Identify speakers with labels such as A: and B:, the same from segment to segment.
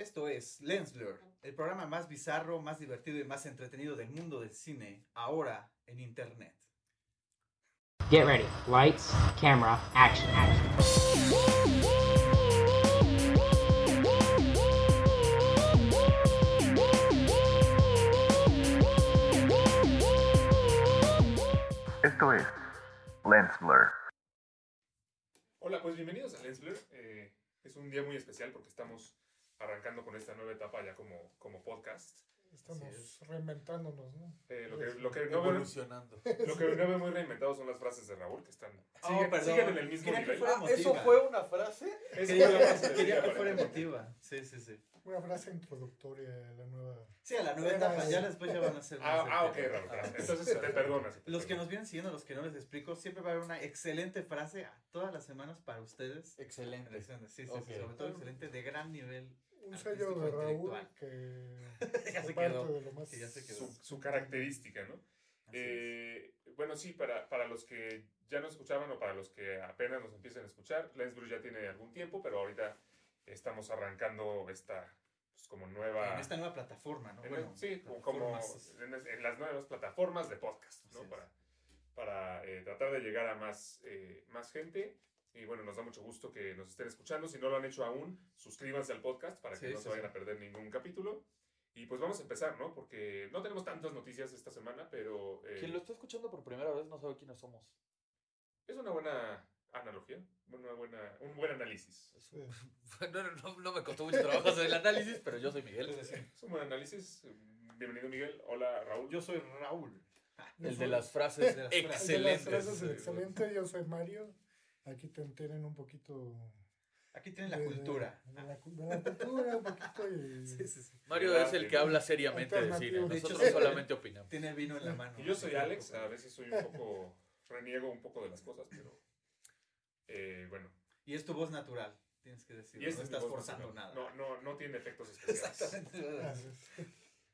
A: Esto es Lens Blur, el programa más bizarro, más divertido y más entretenido del mundo del cine, ahora en internet.
B: Get ready. Lights, camera, action, action.
C: Esto es Lens Blur.
D: Hola, pues bienvenidos a Lens Blur. Eh, es un día muy especial porque estamos arrancando con esta nueva etapa ya como, como podcast.
E: Estamos
A: es.
E: reinventándonos, ¿no?
D: Eh, lo, que, lo, que no
F: evolucionando.
D: lo que no veo muy reinventado son las frases de Raúl que están
A: Oh,
D: siguen,
A: perdón.
D: siguen en el mismo nivel.
A: fuera
F: Ah, ¿Eso fue una frase?
A: Quería,
D: una frase
A: quería que fuera emotiva. Sí, sí, sí.
E: Una frase introductoria a la nueva.
A: Sí, a la nueva etapa, ya después ya van a ser
D: Ah, ah, ok. Raúl.
A: Ah,
D: te perdonas. te
A: Los que nos vienen siguiendo, los que no les explico, siempre va a haber una excelente frase a todas las semanas para ustedes.
F: Excelente.
A: Excelente, sí, sí, sí, sobre todo excelente, de gran nivel.
E: Un sello de Raúl que.
A: Ya se quedó,
E: de lo más.
A: que ya se quedó.
D: Su, su característica, ¿no? Eh, bueno, sí, para, para los que ya nos escuchaban o para los que apenas nos empiecen a escuchar, Lens Blur ya tiene algún tiempo, pero ahorita estamos arrancando esta pues, como nueva...
A: En esta nueva plataforma, ¿no?
D: En
A: Bueno,
D: sí, como, en, en las nuevas plataformas de podcast, ¿no? Para, para eh, tratar de llegar a más, eh, más gente. Y bueno, nos da mucho gusto que nos estén escuchando. Si no lo han hecho aún, suscríbanse al podcast para que
A: Sí,
D: no
A: sí,
D: se vayan
A: sí.
D: a perder ningún capítulo. Y pues vamos a empezar, ¿no? Porque no tenemos tantas noticias esta semana, pero eh,
F: Quien lo está escuchando por primera vez no sabe quiénes somos.
D: es una buena analogía, una buena, un buen análisis.
F: No, no, no, me costó mucho trabajo hacer el análisis, pero yo soy Miguel.
A: Es
D: un buen análisis. Bienvenido, Miguel. Hola, Raúl.
A: yo soy Raúl.
F: El de las frases
A: de las frases.
E: el de las
F: excelentes.
E: frases excelente, yo soy Mario. Aquí te tienen un poquito.
A: Aquí tienen la
E: de-
A: cultura.
E: De, la, cu- de la cultura, un poquito. Y,
A: Sí, sí, sí.
F: Mario es el que habla seriamente de cine.
A: Hecho,
F: Nosotros
A: sí.
F: solamente opinamos.
A: Tiene vino en la mano.
D: Y yo soy Alex, a veces soy un poco, reniego un poco de las cosas, pero eh, bueno.
A: Y es tu voz natural, tienes que decir.
D: Y
A: no estás forzando
D: natural.
A: nada.
D: No, no, no tiene efectos especiales.
A: Exactamente.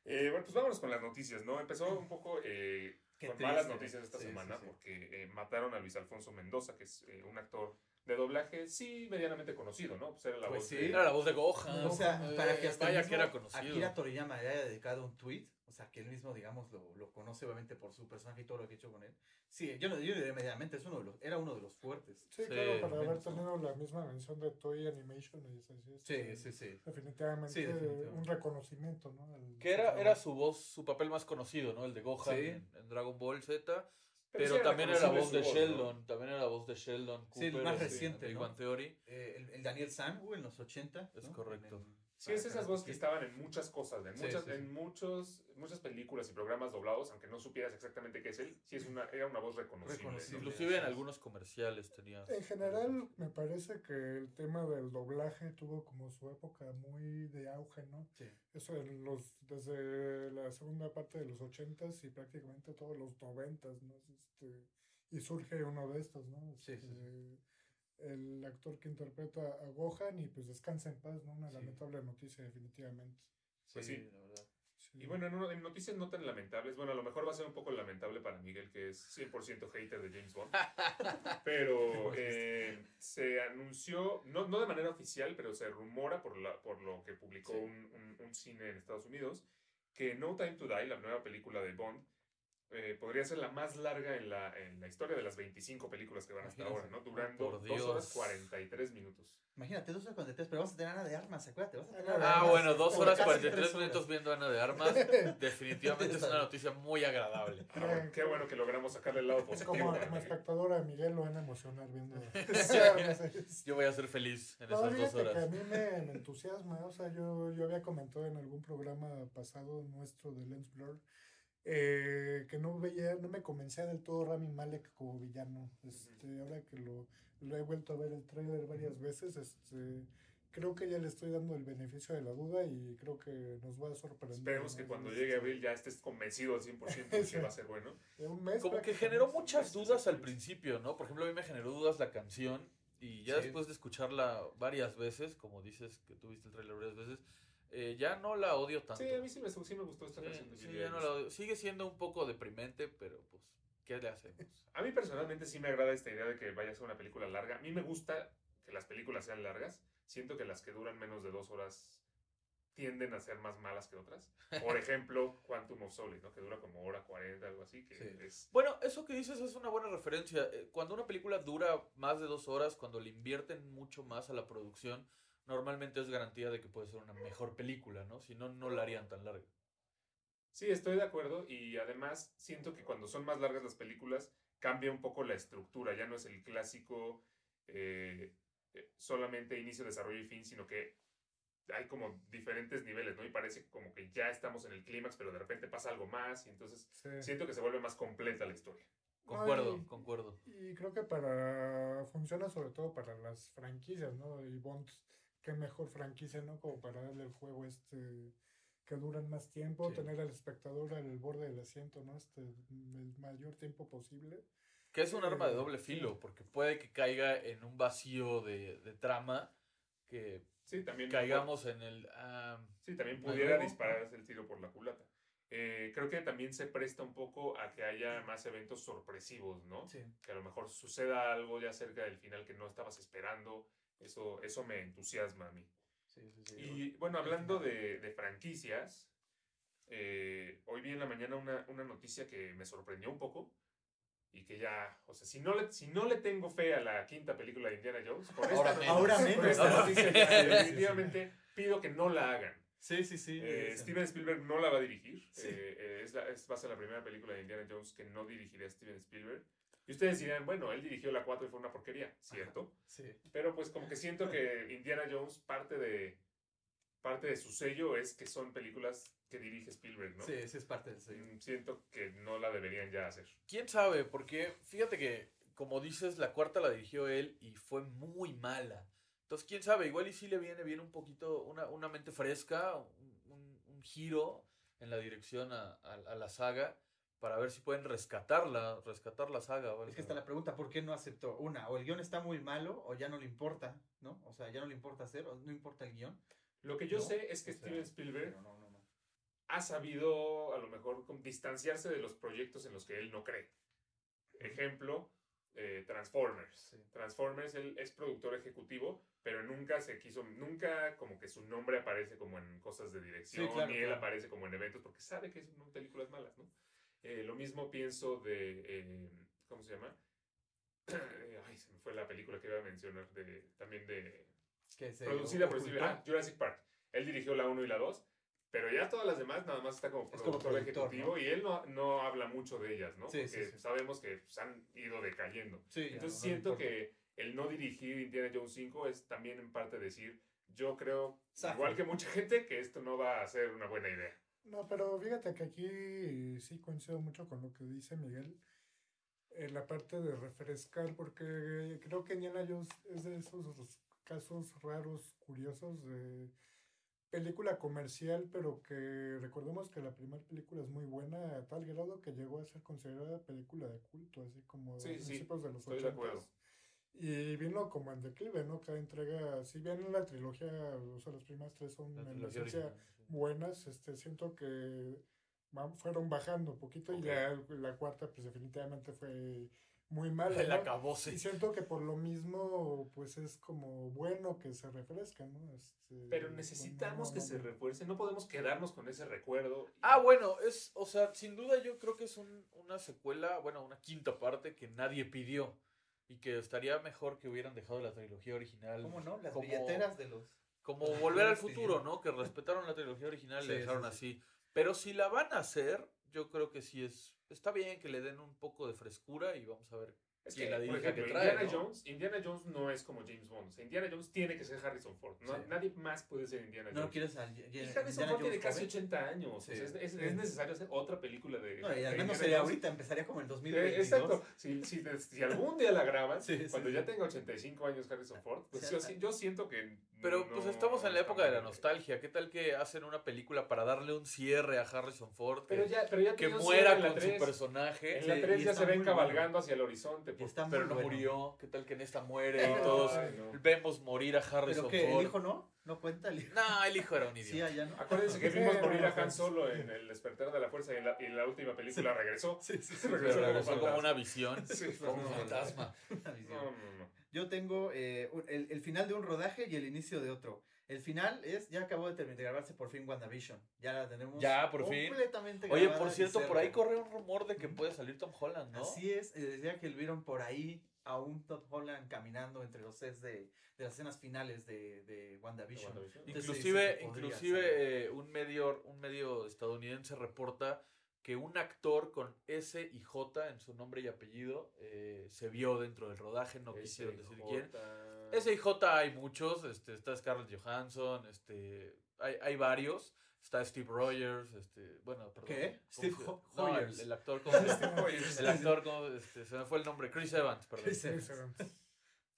D: Eh, bueno, pues vámonos con las noticias, ¿no? Empezó un poco eh,
A: Qué triste.
D: malas noticias esta
A: Sí,
D: semana
A: sí, sí.
D: porque eh, mataron a Luis Alfonso Mendoza, que es eh, un actor de doblaje, sí, medianamente conocido, ¿no? Pues era la
A: Pues
D: voz
A: sí.
D: de...
F: Era la voz de Gohan.
A: O sea,
F: Eh,
A: para que hasta
F: Vaya
A: el
F: que era conocido.
A: Akira Toriyama le haya dedicado un tweet, o sea, que él mismo, digamos, lo, lo conoce obviamente por su personaje y todo lo que ha hecho con él. Sí, yo, no- yo diría medianamente, es uno de los, era uno de los fuertes.
E: Sí,
F: Sí,
E: claro, para haber tenido la misma mención de Toy Animation. Y es así,
A: Sí,
E: este,
A: sí, sí.
E: Definitivamente,
A: Sí, definitivamente.
E: un reconocimiento, ¿no? Al-
F: Que era, era su voz, su papel más conocido, ¿no? El de Gohan
A: Sí.
F: en, en Dragon Ball Z.
D: Pero
F: también era la voz de
D: voz, ¿no?
F: Sheldon. También era la voz de Sheldon.
A: Sí, el
F: Cooper
A: más
F: en
A: reciente,
F: Big
A: ¿no?
F: Bang Theory.
A: Eh, el, el Daniel San, en los 80.
F: Es
A: ¿no?
F: correcto.
A: En el-
D: Sí, es esas voces que estaban en muchas cosas, en muchas,
A: sí, sí.
D: en muchos, muchas películas y programas doblados, aunque no supieras exactamente qué es él, sí es una, era una voz reconocible.
A: Reconocible.
D: ¿no?
F: Inclusive en algunos comerciales tenía.
E: En general, me parece que el tema del doblaje tuvo como su época muy de auge, ¿no?
A: Sí.
E: Eso en los, desde la segunda parte de los ochentas y prácticamente todos los noventas, ¿no? Este, y surge uno de estos, ¿no?
A: Sí, sí, sí.
E: El actor que interpreta a Gohan y pues descansa en paz, ¿no? Una
A: Sí.
E: lamentable noticia definitivamente.
D: Pues sí.
F: la verdad.
E: Sí.
D: Y bueno, en, uno- en noticias no tan lamentables, bueno, a lo mejor va a ser un poco lamentable para Miguel, que es 100% hater de James Bond, pero eh, se anunció, no, no de manera oficial, pero se rumora por, la, por lo que publicó
A: Sí.
D: un, un- un cine en Estados Unidos, que No Time to Die, la nueva película de Bond, eh, podría ser la más larga en la, en la historia de las 25 películas que van hasta ahora. ¿no? Durando
F: Por
D: 2 horas
F: Dios.
D: 43 minutos.
A: Imagínate, dos horas 43, pero vamos a tener Ana de Armas, acuérdate. Vas a tener
E: Ah,
A: Armas
F: bueno, dos
A: por
F: horas
A: casi
F: 43
A: tres horas.
F: minutos viendo Ana de Armas. Definitivamente es una noticia muy agradable.
D: Ah, qué bueno que logramos sacarle el lado positivo.
E: Como, espectadora, Miguel lo van a emocionar viendo.
F: Yo voy a ser feliz en
E: No,
F: esas dos
E: fíjate que a
F: horas.
E: mí me, me entusiasma, o sea, yo, yo había comentado en algún programa pasado nuestro de Lens Blur eh, que no veía, no me convencía del todo Rami Malek como villano. Este, ahora que lo, lo he vuelto a ver el trailer varias veces, este, creo que ya le estoy dando el beneficio de la duda y creo que nos va a sorprender.
D: Esperemos que cuando
E: Este,
D: llegue abril ya estés convencido al 100% de que
E: Sí.
D: va a ser bueno.
E: de un mes
F: Como que generó muchas dudas al principio, ¿no? Por ejemplo, a mí me generó dudas la canción. Y ya
A: Sí.
F: después de escucharla varias veces, como dices que tuviste el trailer varias veces, eh, ya no la odio tanto.
D: Sí, a mí sí me, sí me gustó esta
F: Sí,
D: canción de
F: sí, ya no la odio. Sigue siendo un poco deprimente, pero pues, ¿qué le hacemos?
D: A mí personalmente sí me agrada esta idea de que vaya a ser una película larga. A mí me gusta que las películas sean largas. Siento que las que duran menos de dos horas tienden a ser más malas que otras. Por ejemplo, Quantum of Solace, ¿no? Que dura como hora 40, algo así, que
A: Sí.
D: es...
F: Bueno, eso que dices es una buena referencia. Eh, Cuando una película dura más de dos horas, cuando le invierten mucho más a la producción, normalmente es garantía de que puede ser una mejor película, ¿no? Si no, no la harían tan larga.
D: Sí, estoy de acuerdo y además siento que cuando son más largas las películas cambia un poco la estructura, ya no es el clásico eh, eh, solamente inicio, desarrollo y fin, sino que hay como diferentes niveles, ¿no? Y parece como que ya estamos en el clímax, pero de repente pasa algo más y entonces
E: Sí.
D: siento que se vuelve más completa la historia.
F: Concuerdo,
E: Ay.
F: concuerdo.
E: Y creo que para funciona sobre todo para las franquicias, ¿no? Y Bond, qué mejor franquicia, ¿no? Como para darle el juego este que duran más tiempo,
F: Sí.
E: tener al espectador al borde del asiento, ¿no? Este el mayor tiempo posible.
F: Que es un arma de
E: Eh,
F: doble
E: sí.
F: filo, porque puede que caiga en un vacío de, de trama, que
D: Sí, también
F: caigamos en el... ah,
D: Sí, también
F: ¿A
D: pudiera dispararse el tiro por la culata. Eh, creo que también se presta un poco a que haya más eventos sorpresivos, ¿no?
A: Sí.
D: Que a lo mejor suceda algo ya cerca del final que no estabas esperando. Eso, eso me entusiasma a mí.
A: Sí, sí, sí.
D: Y bueno, hablando de, de franquicias, eh, hoy vi en la mañana una, una noticia que me sorprendió un poco y que ya, o sea, si no le, si no le tengo fe a la quinta película de Indiana Jones, con
F: Ahora
D: esta,
F: menos.
A: Ahora
D: con
A: menos.
D: esta noticia ya definitivamente pido que no la hagan.
A: Sí, sí, sí.
D: Eh, Steven Spielberg no la va a dirigir.
A: Sí.
D: Eh, eh, es, la- es- va a ser la primera película de Indiana Jones que no dirigirá Steven Spielberg. Y ustedes dirán, bueno, él dirigió la 4 y fue una porquería, ¿cierto? Pero pues como que siento que Indiana Jones, parte de, parte de su sello es que son películas que dirige Spielberg, ¿no?
A: Sí, ese es parte del sello.
D: Mm, Siento que no la deberían ya hacer.
F: ¿Quién sabe? Porque fíjate que, como dices, la cuarta la dirigió él y fue muy mala. Entonces, quién sabe, igual y sí le viene bien un poquito, una, una mente fresca, un, un- un giro en la dirección a, a- a la saga para ver si pueden rescatarla, rescatar la saga. ¿vale?
A: Es que está la pregunta, ¿por qué no aceptó? Una, o el guion está muy malo, o ya no le importa, ¿no? O sea, ya no le importa hacer, o no importa el guion.
D: Lo que yo
A: ¿no?
D: sé es que
A: O sea,
D: Steven Spielberg
A: no, no, no.
D: ha sabido a lo mejor distanciarse de los proyectos en los que él no cree. Ejemplo, eh, Transformers.
A: Sí.
D: Transformers, él es productor ejecutivo, pero nunca se quiso, nunca como que su nombre aparece como en cosas de dirección,
A: Sí, claro,
D: ni él
A: claro.
D: aparece como en eventos, porque sabe que son películas malas, ¿no? Eh, lo mismo pienso de, eh, ¿cómo se llama? Ay, se me fue la película que iba a mencionar, de, también de
A: Que se
D: producida por ah, Jurassic Park. Él dirigió la 1 y la 2, pero ya todas las demás nada más está como
A: Es como
D: productor,
A: productor,
D: ejecutivo
A: ¿no?
D: y él no, no habla mucho de ellas, ¿no?
A: Sí,
D: Porque
A: sí, sí.
D: sabemos que pues, han ido decayendo.
A: Sí, ya,
D: Entonces
A: no, no le
D: siento
A: importa.
D: que el no dirigir Indiana Jones 5 es también en parte decir, yo creo, igual que mucha gente, que esto no va a ser una buena idea.
E: No, pero fíjate que aquí sí coincido mucho con lo que dice Miguel. En la parte de refrescar, porque creo que Indiana Jones es de esos casos raros, curiosos de película comercial, pero que recordemos que la primera película es muy buena a tal grado que llegó a ser considerada película de culto, así como
D: Sí,
E: a
D: sí,
E: principios de los
D: estoy de
E: 80s.
D: acuerdo.
E: Y vino como en declive, ¿no? Cada entrega, si bien la trilogía, o sea, las primeras tres son
F: La
E: en esencia
F: original, sí.
E: buenas, este, siento que fueron bajando un poquito y ya la cuarta pues definitivamente fue muy mala.
F: El
E: ¿no?
F: acabose.
E: Y siento que por lo mismo pues es como bueno que se refresca, ¿no? Este,
D: Pero
E: con
D: necesitamos que se refuerce, no podemos quedarnos con ese recuerdo.
F: Ah, bueno, es, o sea, sin duda yo creo que es un- una secuela, bueno, una quinta parte que nadie pidió y que estaría mejor que hubieran dejado la trilogía original.
A: ¿Cómo no? Las
F: como-
A: billeteras de los...
F: Como Volver al
A: Sí.
F: Futuro, ¿no? Que respetaron la trilogía original y la
A: Sí,
F: dejaron
A: sí,
F: así. Pero si la van a hacer, yo creo que sí es. Está bien que le den un poco de frescura y vamos a ver.
D: Es que,
F: la
D: por ejemplo,
F: que trae,
D: Indiana,
F: ¿no?
D: Jones, Indiana Jones no es como James Bond. O sea, Indiana Jones tiene que ser Harrison Ford. No-
A: Sí.
D: Nadie más puede ser Indiana
A: No
D: Jones.
A: quieres al...
D: y Harrison Ford tiene casi 80 años. o
A: Sí.
D: sea, es, es- es necesario hacer otra película de.
A: No, y al menos
D: Indiana
A: sería
D: Jones.
A: ahorita, empezaría como en
D: Eh,
A: 2022.
D: Exacto. Si, si, si algún día la graban,
A: Sí,
D: cuando
A: sí.
D: ya tenga 85 años Harrison Ford, pues
A: Sí,
D: yo, sí- yo siento que.
F: Pero
D: no
F: pues estamos en la época de la nostalgia. ¿Qué tal que hacen una película para darle un cierre a Harrison Ford? Que,
D: Pero ya, pero ya
F: que muera con su
D: 3.
F: personaje.
D: En la
A: Sí,
D: 3
A: y
D: ya se ven
A: muy
D: cabalgando hacia el horizonte. Pues.
F: Pero no
A: bueno.
F: murió. ¿Qué tal que en esta muere y
D: Ay,
F: todos
D: no.
F: vemos morir a Harrison
A: ¿Pero qué?
F: Ford?
A: ¿El hijo no? ¿No cuenta el hijo?
F: No, el hijo era un
A: Sí,
F: idiota.
A: allá no.
D: Acuérdense que
E: Sí,
D: vimos morir a Han. Solo en el despertar de la fuerza y en la, y en la última película regresó.
A: Sí, sí, sí.
D: Regresó como
F: regresó como
D: fantasma.
F: una visión,
D: Sí,
F: como un fantasma.
A: Una visión.
D: No, no, no.
A: Yo tengo eh, el, el final de un rodaje y el inicio de otro. El final es, ya acabó de, terminar de grabarse por fin WandaVision. Ya la tenemos
F: Ya, por fin.
A: completamente
F: Oye,
A: grabada
F: por cierto, por ahí corre un rumor de que puede salir Tom Holland, ¿no?
A: Así es, eh, decía que vieron por ahí a un Tom Holland caminando entre los sets de, de las escenas finales de, de WandaVision.
D: WandaVision.
A: Entonces,
F: Inclusive, inclusive eh, un medio, un medio estadounidense reporta que un actor con S y J en su nombre y apellido eh, se vio dentro del rodaje, no quisieron decir quién. S y J hay muchos, este, está Scarlett Johansson, este, hay, hay varios. Está Steve Rogers, este, bueno, perdón.
A: ¿Qué?
F: ¿cómo
A: Steve Ho-
F: no,
A: Rogers.
F: el actor, ¿cómo se llama? El actor, ¿cómo? Este, se me fue el nombre, Chris Evans, perdón.
A: Chris Evans.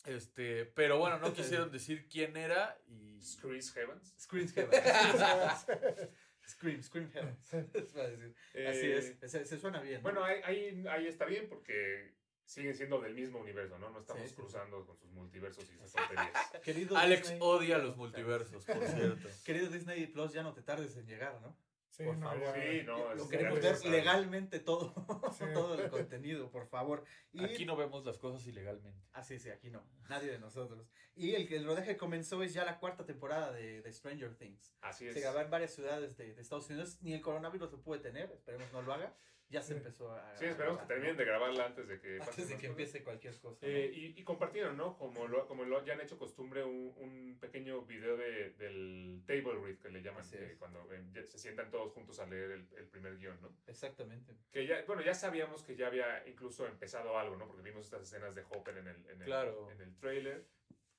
F: Este, pero bueno, no quisieron decir quién era y
D: Chris Evans.
A: Scream Heaven. Scream, Scream Heaven. Es para decir. Así
D: Eh,
A: es, se, se suena bien. ¿no?
D: Bueno, ahí, ahí, ahí está bien porque siguen siendo del mismo universo, ¿no? No estamos
A: Sí, sí.
D: cruzando con sus multiversos y sus tonterías.
A: Querido
F: Alex
A: Disney-
F: odia los multiversos, por cierto.
A: Querido Disney Plus, ya no te tardes en llegar, ¿no?
E: Sí,
A: Por
E: no,
A: favor.
D: Sí, no,
A: Lo queremos ver legalmente todo,
E: Sí.
A: todo el contenido, por favor. Y
F: Aquí no vemos las cosas ilegalmente.
A: Así sí, aquí no. Nadie de nosotros. Y el, el rodaje comenzó es ya la cuarta temporada de, de Stranger Things.
D: Así es.
A: Se grabó en varias ciudades de, de Estados Unidos. Ni el coronavirus lo puede tener. Esperemos no lo haga. Ya se empezó a.
D: Sí, esperemos que terminen de grabarla antes de que pase
A: Antes de que
D: cosas.
A: empiece cualquier cosa. ¿no?
D: Eh, y, y compartieron, ¿no? Como lo, como lo ya han hecho costumbre, un, un pequeño video de, del table read que le llaman, que cuando eh, se sientan todos juntos a leer el, el primer guion, ¿no?
A: Exactamente.
D: Que ya, bueno, ya sabíamos que ya había incluso empezado algo, ¿no? Porque vimos estas escenas de Hopper en el, en el,
F: Claro.
D: en el trailer.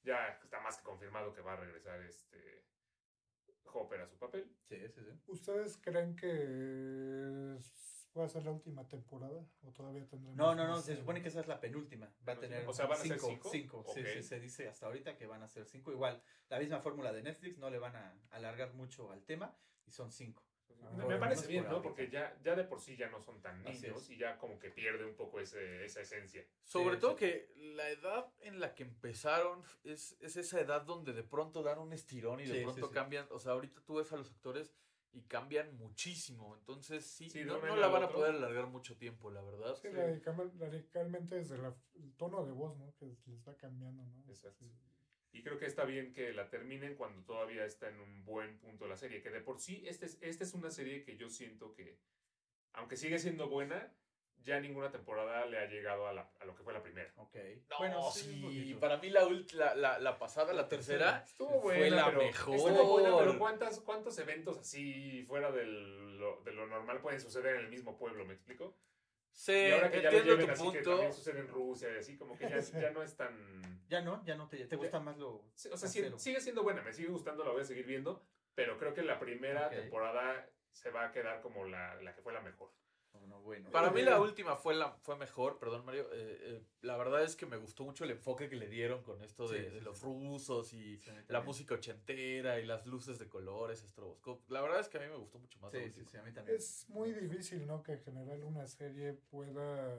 D: Ya está más que confirmado que va a regresar este Hopper a su papel.
A: Sí, sí, sí.
E: ¿Ustedes creen que va a ser la última temporada? ¿O todavía tendremos
A: No, no, no. Se supone que esa es la penúltima. Va a tener.
D: O sea, ¿van a ser
A: cinco.
D: cinco?
A: Sí, sí, se dice hasta ahorita que van a ser cinco. Igual, la misma fórmula de Netflix. No le van a alargar mucho al tema. Y son cinco.
E: Ah,
D: me, parece bien, ¿no? Porque ya, ya de por sí ya no son tan niños y ya como que pierde un poco ese, esa esencia.
F: Sobre
A: Sí,
F: todo
A: sí.
F: que la edad en la que empezaron es, es esa edad donde de pronto dan un estirón y de
A: Sí,
F: pronto
A: sí.
F: cambian. O sea, ahorita tú ves a los actores y cambian muchísimo. Entonces, sí, no, la van a poder alargar mucho tiempo, la verdad.
E: Sí, radical- radicalmente desde la- el tono de voz, ¿no? Que les va cambiando, ¿no?
D: Exacto.
E: Sí.
D: Y creo que está bien que la terminen cuando todavía está en un buen punto la serie. Que de por sí, esta es, esta es una serie que yo siento que, aunque sigue siendo buena, ya ninguna temporada le ha llegado a, la- a lo que fue la primera.
A: Ok.
F: No,
A: bueno,
F: sí, para mí la, ult- la, la, la pasada, la tercera,
D: Estuvo
F: Fue
D: buena,
F: la
D: pero,
F: mejor.
D: estuvo buena, pero ¿cuántas, ¿cuántos eventos así fuera del- lo, de lo normal pueden suceder en el mismo pueblo? ¿Me explico?
F: sí,
D: y ahora que ya lo lleven
F: tu
D: así que
F: punto.
D: también sucede en Rusia y así, como que ya, ya no es tan...
A: Ya no, ya no te, te gusta más lo.
D: Sí, O sea, sí-
A: casero.
D: sigue siendo buena, me sigue gustando, la voy a seguir viendo, pero creo que la primera
A: Ok.
D: temporada se va a quedar como la, la que fue la mejor.
A: Bueno, bueno.
F: Para mí la última fue la fue mejor, perdón Mario. eh, eh, la verdad es que me gustó mucho el enfoque que le dieron con esto de,
A: Sí,
F: de
A: sí,
F: los
A: sí.
F: rusos y la música ochentera y las luces de colores, estroboscopio. La verdad es que a mí me gustó mucho más. la
A: Sí,
F: última.
A: sí, sí, a mí también.
E: Es muy difícil, ¿no? Que en general una serie pueda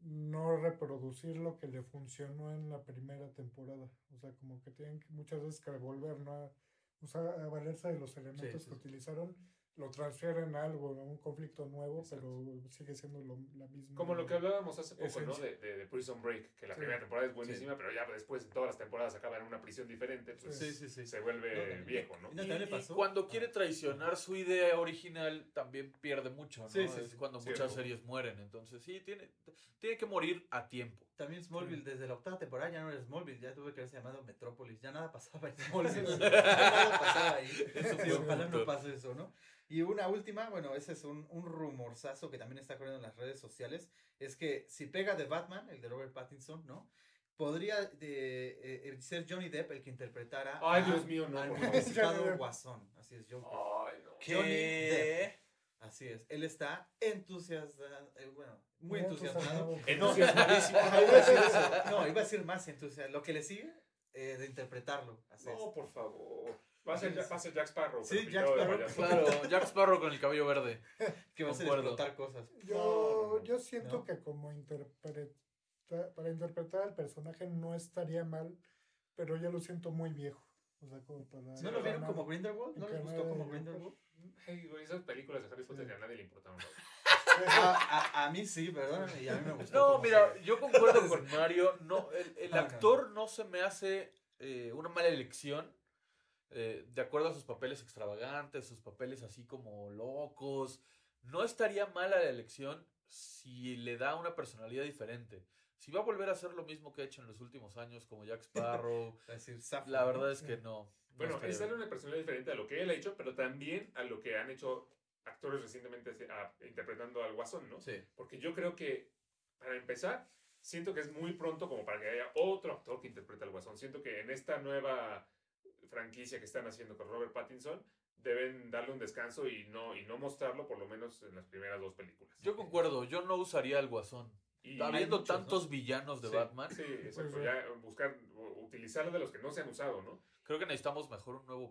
E: no reproducir lo que le funcionó en la primera temporada. O sea, como que tienen que muchas veces que volver, ¿no? A, usar, a valerse de los elementos
A: sí,
E: que
A: sí.
E: utilizaron, lo transfieren a algo, a un conflicto nuevo,
D: Exacto.
E: pero sigue siendo lo, la misma.
D: Como lo que hablábamos hace poco, ¿no? De, de, de Prison Break, que la
E: Sí.
D: primera temporada es buenísima, pero ya después en todas las temporadas acaba en una prisión diferente, pues
A: Sí, sí, sí.
D: se vuelve
A: No,
D: viejo, ¿no?
A: Y
F: cuando quiere
A: Ah.
F: traicionar su idea original, también pierde mucho, ¿no?
A: Sí, sí,
F: es cuando
D: Cierto.
F: muchas series mueren. Entonces, sí, tiene, tiene que morir a tiempo.
A: También Smallville, desde la octava temporada ya no era Smallville, ya tuve que haberse llamado Metrópolis, ya nada pasaba en Smallville, nada pasaba ahí. Sí, ojalá no pase eso, ¿no? Y una última, bueno, ese es un, un rumorzazo que también está corriendo en las redes sociales, es que si pega de Batman, el de Robert Pattinson, ¿no? Podría eh, eh, ser Johnny Depp el que interpretara
D: Ay,
A: a-
D: Dios mío, no,
A: al
E: Johnny Depp.
A: Guasón, así es, Joker.
D: Ay, no.
A: Johnny Depp. Así es, él está entusiasmado, eh, bueno, muy entusiasmado.
D: Entusiasmadísimo.
A: A decir eso. No, iba a decir más entusiasmado. Lo que le sigue eh, de interpretarlo. Así
D: No,
A: es.
D: por favor. Va a ser, va a ser Jack Sparrow.
A: Sí, Jack Sparrow.
F: Claro, Jack Sparrow con el cabello verde.
A: Que va a explotar cosas.
E: Yo,
D: No, no, no.
E: yo siento
A: No.
E: que como interpreta, para interpretar al personaje no estaría mal, pero yo lo siento muy viejo. O sea, como para...
A: ¿No lo vieron como Grindelwald? ¿No les gustó como
E: de
A: Grindelwald?
D: Hey, güey, esas películas de Harry Potter
E: Sí.
D: ya a nadie le importaron.
A: A, a- a mí sí, perdóname, y a mí me gustó.
F: No, mira, yo concuerdo con Mario. No, el,
A: no.
F: actor no se me hace eh, una mala elección. eh, de acuerdo a sus papeles extravagantes, sus papeles así como locos. No estaría mala la elección si le da una personalidad diferente. Si va a volver a hacer lo mismo que ha hecho en los últimos años, como Jack Sparrow,
A: Es decir,
F: la verdad es que no. no
D: Bueno, es
F: bien.
D: darle una personalidad diferente a lo que él ha hecho, pero también a lo que han hecho actores recientemente ah, interpretando al Guasón, ¿no?
A: Sí.
D: Porque yo creo que, para empezar, siento que es muy pronto como para que haya otro actor que interprete al Guasón. Siento que en esta nueva franquicia que están haciendo con Robert Pattinson, deben darle un descanso y no, y no mostrarlo por lo menos en las primeras dos películas.
F: Yo concuerdo, yo no usaría al Guasón.
D: Y-
F: Habiendo
A: muchos,
F: tantos
A: ¿no?
F: villanos de
A: Sí.
F: Batman,
D: Sí, exacto.
E: Pues,
D: Ya buscar, utilizar de los que no se han usado, ¿no?
F: creo que necesitamos mejor un nuevo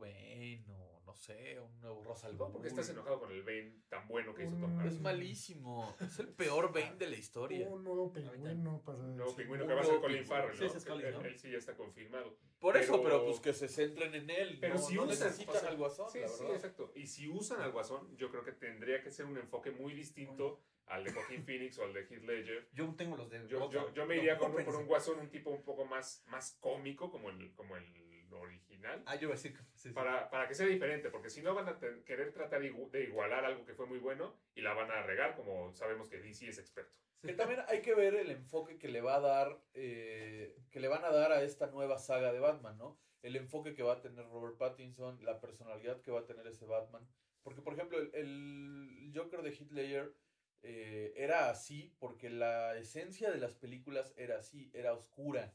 F: o no sé, un nuevo Rosa al
D: No, porque estás enojado con el Bane tan bueno que hizo
E: Un-
D: Tom
F: Es
D: Hardy.
F: malísimo. Es el peor Bane de la historia.
E: Un nuevo pingüino para.
D: Nuevo
E: sí.
D: pingüino
F: un
D: que va a ser
F: nuevo
D: Colin. Farrell,
A: Sí,
D: ¿no?
A: ese es Colin,
D: él, sí ya está confirmado.
F: Por eso,
D: Pero-
F: pues que se centren en él.
D: Pero
F: no,
D: si
F: no
D: usan,
F: necesitan al guasón,
D: sí,
F: la
D: sí,
F: verdad.
D: exacto. Y si usan al Guasón, yo creo que tendría que ser un enfoque muy distinto al de Joaquin Phoenix o al de Heath Ledger.
A: Yo tengo los de.
D: Yo, yo, yo me
A: No,
D: iría con,
A: no
D: por un. Guasón, un tipo un poco más, más cómico como el, como el original.
A: Ah, yo iba a decir. que- sí, sí.
D: Para, para que sea diferente, porque si no van a ten- querer tratar de igualar algo que fue muy bueno y la van a regar, como sabemos que DC es experto.
F: Que también hay que ver el enfoque que le va a dar, eh, que le van a dar a esta nueva saga de Batman, ¿no? El enfoque que va a tener Robert Pattinson, la personalidad que va a tener ese Batman. Porque, por ejemplo, el, el Joker de Ledger eh, era así porque la esencia de las películas era así, era oscura.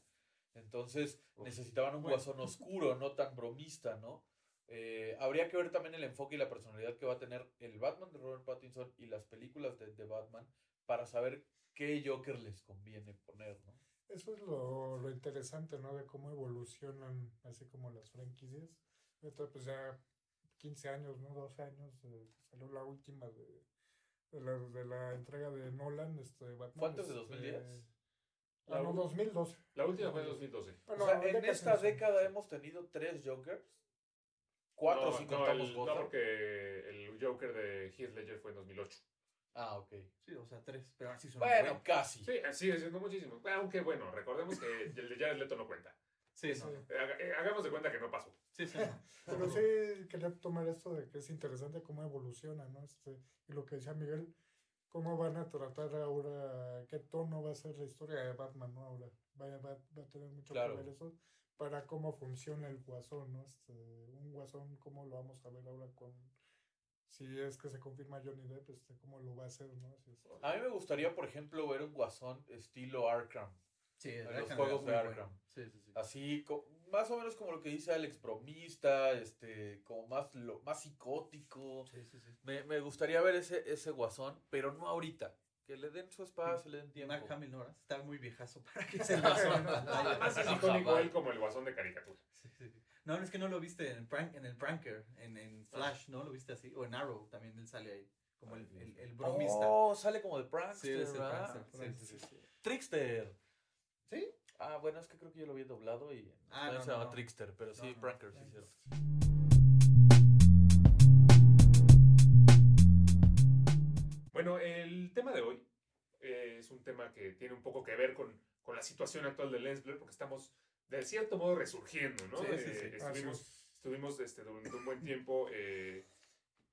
F: Entonces necesitaban un guasón oscuro, no tan bromista, ¿no? Eh, habría que ver también el enfoque y la personalidad que va a tener el Batman de Robert Pattinson y las películas de, de Batman para saber qué Joker les conviene poner, ¿no?
E: Eso es lo, lo interesante, ¿no? De cómo evolucionan, así como las franquicias. Ahorita, pues ya 15 años, ¿no? 12 años, eh, salió la última de, de, la, de la entrega de Nolan, este, Batman.
F: ¿Fue antes de
E: este,
F: 2010?
E: Ah, no, 2012.
D: La última fue en 2012.
E: Bueno,
F: o sea, en esta década hemos tenido tres Jokers. Cuatro
D: no,
F: si
D: no,
F: contamos
D: el-
F: Gotham.
D: no, porque el Joker de Heath Ledger fue en 2008.
F: Ah, ok.
A: Sí, o sea, tres. Pero ahora sí son.
F: Bueno,
A: buenos.
F: casi.
D: Sí, sigue siendo muchísimo. Aunque bueno, recordemos que el de Jared Leto no cuenta.
A: Sí,
E: Sí.
A: no.
D: Eh, eh, Hagamos de cuenta que no pasó.
A: Sí, sí.
E: Pero sí quería tomar esto de que es interesante cómo evoluciona, ¿no? Este, y lo que decía Miguel, cómo van a tratar ahora, qué tono va a ser la historia de Batman, ¿no? Ahora vaya, va, va a tener mucho
F: Claro.
E: que ver eso para cómo funciona el guasón, ¿no? Este, un guasón, cómo lo vamos a ver ahora con, si es que se confirma Johnny Depp, este, cómo lo va a hacer, ¿no? Si es-
F: A mí me gustaría, por ejemplo, ver un guasón estilo Arkham.
A: Sí,
F: los juegos de Arkham.
A: bueno. Sí, sí, sí.
F: Así, co- más o menos como lo que dice Alex, bromista, este, como más, lo, más psicótico.
A: Sí, sí, sí.
F: Me, me gustaría ver ese, ese guasón, pero no ahorita. Que le den su espacio, le den tiempo.
A: Mark Hamill, ¿no? Está muy viejazo para que se lo
D: Además es
F: No,
D: icónico él como el guasón de caricatura.
A: Sí, sí, sí. No, es que no lo viste en, prank, en el Pranker, en, en Flash, ¿no? Lo viste así. O en Arrow también él sale ahí. Como el, el, el bromista.
F: Oh, sale como de
A: sí,
F: prankster,
A: el
F: ¿verdad?
A: prankster. Sí, sí, sí.
F: Trickster.
A: ¿Sí?
F: Ah, bueno, es que creo que yo lo vi doblado y
A: Ah,
F: español
A: no,
F: se
A: no,
F: llama
A: no.
F: Trickster, pero sí,
A: No, no,
F: Pranker, sí, cierto.
D: Bueno, el tema de hoy eh, es un tema que tiene un poco que ver con, con la situación actual de Lensblur, porque estamos de cierto modo resurgiendo, ¿no?
A: Sí, sí,
D: Eh,
A: sí.
D: Estuvimos,
E: Así
D: estuvimos este, durante un buen tiempo eh,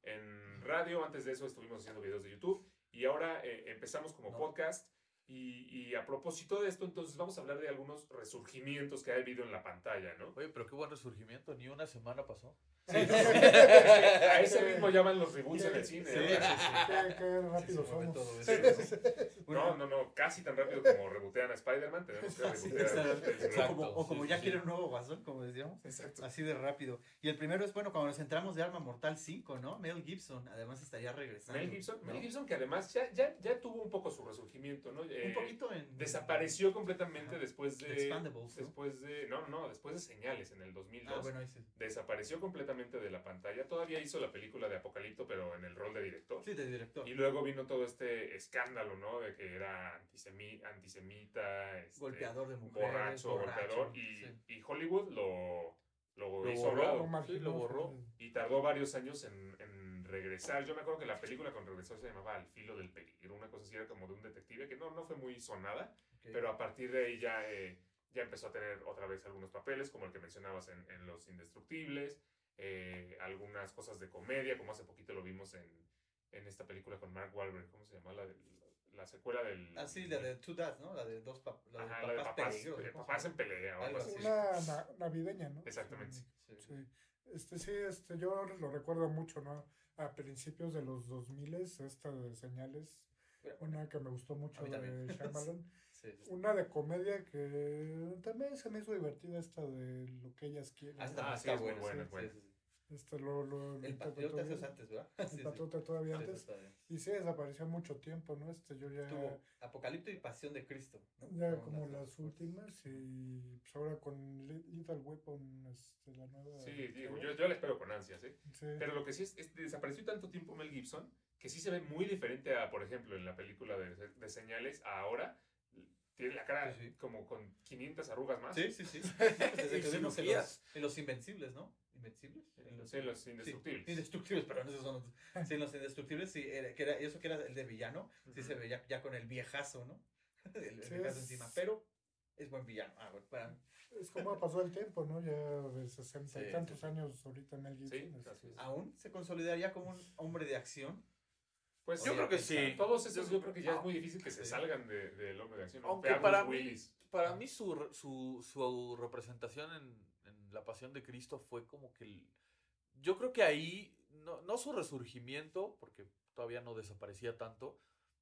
D: en radio, antes de eso estuvimos haciendo videos de YouTube y ahora eh, empezamos como
A: No.
D: podcast. Y, y a propósito de esto, entonces vamos a hablar de algunos resurgimientos que ha habido en la pantalla, ¿no?
F: Oye, pero qué buen resurgimiento, ni una semana pasó.
D: Sí, a ese ritmo llaman los reboots en el cine.
A: Sí,
D: ¿no?
A: sí, sí.
E: Qué, qué rápido somos.
D: No, no, no, casi tan rápido como rebotean a Spider-Man, tenemos que rebotear.
A: O como, o como
F: sí,
A: ya
F: sí.
A: quiere un nuevo guasón, como decíamos.
D: Exacto.
A: Así de rápido. Y el primero es, bueno, cuando nos centramos de Arma Mortal 5, ¿no? Mel Gibson, además estaría regresando.
D: Mel Gibson,
A: ¿no?
D: Mel Gibson que además ya, ya, ya tuvo un poco su resurgimiento, ¿no? Eh,
A: Un poquito en...
D: Desapareció completamente
A: Ajá.
D: después de...
A: Expandables, ¿no?
D: Después de... No, no, después de Señales en el 2002.
A: Ah, bueno, sí.
D: Desapareció completamente de la pantalla. Todavía hizo la película de Apocalipto, pero en el rol de director.
A: Sí, de director.
D: Y luego vino todo este escándalo, ¿no? De que era antisemi- antisemita, este,
A: Golpeador de mujeres.
D: borracho, golpeador. Y,
A: sí.
D: y Hollywood lo, lo, hizo
F: borró.
D: lado.
E: Lo marginó,
F: Sí, lo borró.
D: Y tardó varios años en, en regresar. Yo me acuerdo que la película con regresar se llamaba Al filo del peligro, una cosa así, era como de un detective que no, no fue muy sonada,
A: Ok.
D: pero a partir de ahí ya, eh, ya empezó a tener otra vez algunos papeles, como el que mencionabas en, en Los Indestructibles, eh, algunas cosas de comedia, como hace poquito lo vimos en, en esta película con Mark Wahlberg, ¿cómo se llama? La, del- la secuela del...
A: Ah, sí, la de Two Dads, ¿no? La de dos pap la de
D: Ajá, la de
A: papás
D: papás,
A: peligros,
D: eh,
A: ¿cómo se
D: papás en pelea o algo así.
A: así.
E: Una na- navideña, ¿no?
D: Exactamente.
E: Sí.
A: Sí.
E: Sí. Este, sí, este, yo lo recuerdo mucho, ¿no? A principios de los 2000 esta de señales, una que me gustó mucho de. Shyamalan,
A: Sí, sí.
E: una de comedia que también se me hizo divertida esta de lo que ellas quieren.
A: Ah, está,
D: Ah,
A: está
D: sí, es muy
A: buena,
D: buena,
A: sí,
D: es buena.
E: Este lo, lo,
A: El patriota es antes, ¿verdad?
E: El
A: Sí, sí.
E: patriota todavía
A: Sí, eso
E: antes. Y sí, desapareció mucho tiempo, ¿no? Este, yo ya,
A: Tuvo Apocalipto y Pasión de Cristo. ¿no?
E: ya como las últimas y pues ahora con Li- Lethal Weapon, este, la nueva.
D: Sí, digo, yo, yo la espero con ansias, ¿eh?
E: Sí.
D: Pero lo que sí es, es desapareció tanto tiempo Mel Gibson que sí se ve muy diferente a, por ejemplo, en la película de, de Señales a ahora. Tiene la cara
A: Sí, sí.
D: como con 500 arrugas más.
A: Sí, sí, sí. Desde que vimos en los, en los Invencibles, ¿no? ¿Invencibles? En
D: Sí, los Indestructibles.
A: Sí, indestructibles, pero esos son los. Sí, en los indestructibles, sí, era, que era, eso que era el de villano, sí se veía ya con el viejazo, ¿no? El, el
E: Sí,
A: viejazo
E: es-
A: encima, pero es buen villano. Ah, bueno, para-
E: Es como pasó el tiempo, ¿no? Ya de sesenta
A: Sí,
E: y tantos años ahorita Mel Gibson.
D: Sí,
E: este.
A: ¿Aún se consolidaría como un hombre de acción?
D: Pues
F: Yo creo que sí.
D: Todos esos yo creo que ya es muy difícil que se salgan de- del hombre de acción.
F: Aunque para
D: Bruce
F: mí-
D: Willis.
F: Para mí su, su, su representación en, en La Pasión de Cristo fue como que... el- yo creo que ahí, no, no su resurgimiento, porque todavía no desaparecía tanto,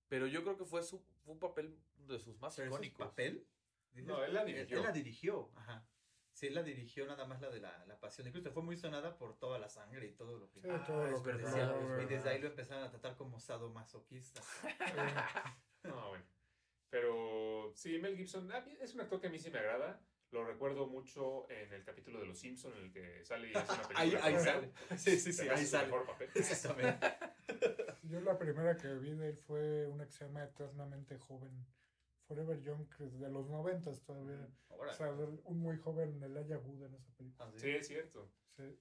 F: pero yo creo que fue, su, fue un papel de sus más
A: ¿Pero es
F: icónicos.
A: papel? ¿Dices?
D: No, él la dirigió.
A: Él, la dirigió, ajá. Sí, él la dirigió nada más la de la, la Pasión de Cristo. Fue muy sonada por toda la sangre y todo lo que...
E: Sí,
F: Ah,
E: todo lo que
A: decía, y desde ahí lo empezaron a tratar como sadomasoquista.
D: No, bueno. Pero sí, Mel Gibson es un actor que a mí sí me agrada. Lo recuerdo mucho en el capítulo de Los Simpsons en el que sale y hace una película.
A: Ahí, sale. Sí, sí, sí, ahí sale.
D: mejor papel.
A: Exactamente.
E: Yo la primera que vi de él fue una que se llama Eternamente Joven. Forever Young, que es de los noventas todavía.
A: Ahora,
E: O sea, un muy joven Elijah Wood en esa película.
A: ah, sí.
D: Sí, es cierto.
E: Sí.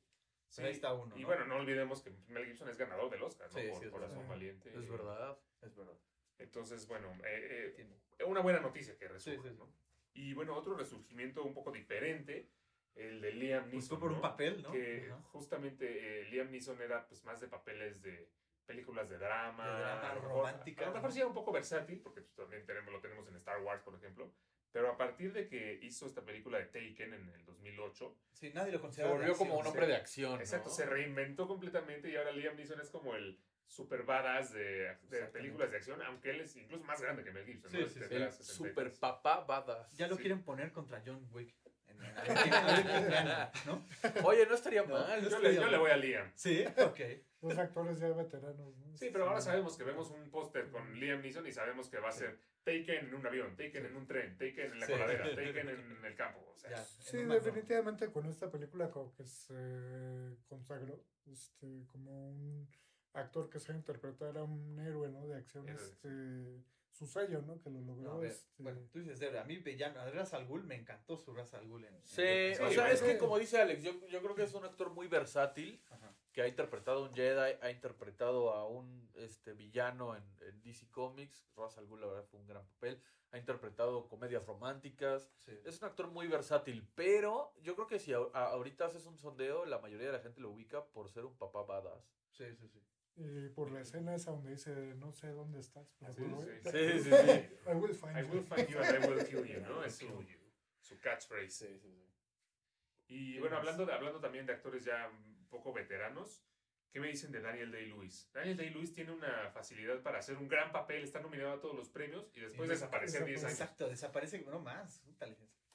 D: Sí.
A: Ahí está uno.
D: Y
A: ¿no?
D: bueno, no olvidemos que Mel Gibson es ganador del Oscar, ¿no?
A: Sí,
D: Por
A: sí, es
D: Corazón
E: verdad.
D: Valiente.
F: Es verdad.
A: Es verdad.
D: Entonces, bueno, eh, eh, una buena noticia que resurge,
A: Sí, sí, sí.
D: ¿no? Y bueno, otro resurgimiento un poco diferente, el de Liam
A: Pues
D: Neeson.
A: fue por un
D: ¿no?
A: papel, ¿no?
D: Que
A: Ajá.
D: justamente eh, Liam Neeson era pues más de papeles de películas de drama,
A: De drama,
D: a lo mejor-
A: románticas,
D: A lo mejor sí era un poco versátil, porque pues, también tenemos, lo tenemos en Star Wars, por ejemplo. Pero a partir de que hizo esta película de Taken en el 2008,
A: Sí, nadie lo
F: Se
A: considera. de
F: volvió como un hombre de acción.
D: exacto,
F: ¿no?
D: se reinventó completamente y ahora Liam Neeson es como el super badass de, películas de acción, aunque él es incluso más grande que Mel Gibson.
A: Sí,
D: ¿no?
A: sí,
F: El
D: 63.
F: super papá badass.
A: Ya lo
D: Sí.
A: quieren poner contra John Wick. En- en- ¿no?
F: Oye, no estaría
A: No,
F: mal.
A: no
D: Yo le, yo le voy a Liam.
A: Sí, ok.
E: Dos actores ya veteranos, ¿no?
D: Sí, pero ahora sabemos que vemos un póster con Liam Neeson y sabemos que va a ser Taken en un avión, Taken en un tren, Taken en la
A: Sí.
D: coladera, Taken en el campo. O sea,
A: Ya,
E: Sí, definitivamente con esta película como que se consagró este, como un actor que sabe interpretar a un héroe, ¿no? De acción,
D: Héroe.
E: este, su sello, ¿no? Que lo logró.
A: ver,
E: este,
A: Bueno, tú dices, a mí Villano, a Ra's al Ghul me encantó su Ra's al Ghul en. en
F: Sí,
A: Death
F: o sea, es que como dice Alex, yo, yo creo que es un actor muy versátil,
A: Ajá.
F: que ha interpretado a un Jedi, ha interpretado a un este, villano en, en DC Comics, Ra's al Ghul, la verdad, fue un gran papel, ha interpretado comedias románticas,
A: Sí.
F: es un actor muy versátil, pero yo creo que si a- a- ahorita haces un sondeo, la mayoría de la gente lo ubica por ser un papá badass.
A: Sí, sí, sí.
E: Y por la escena esa donde dice, no sé dónde estás, pero
D: Sí, sí.
F: Sí, sí, sí.
E: I will find
D: I
E: you.
D: will find you and I will kill you, ¿no? Es su, su catchphrase.
A: Sí, sí, sí.
D: Y
A: ¿Qué
D: bueno, hablando, de, hablando también de actores ya un poco veteranos, ¿qué me dicen de Daniel Day-Lewis? Daniel Day-Lewis tiene una facilidad para hacer un gran papel, está nominado a todos los premios y después desaparecer 10 años.
A: Exacto, desaparece, no más.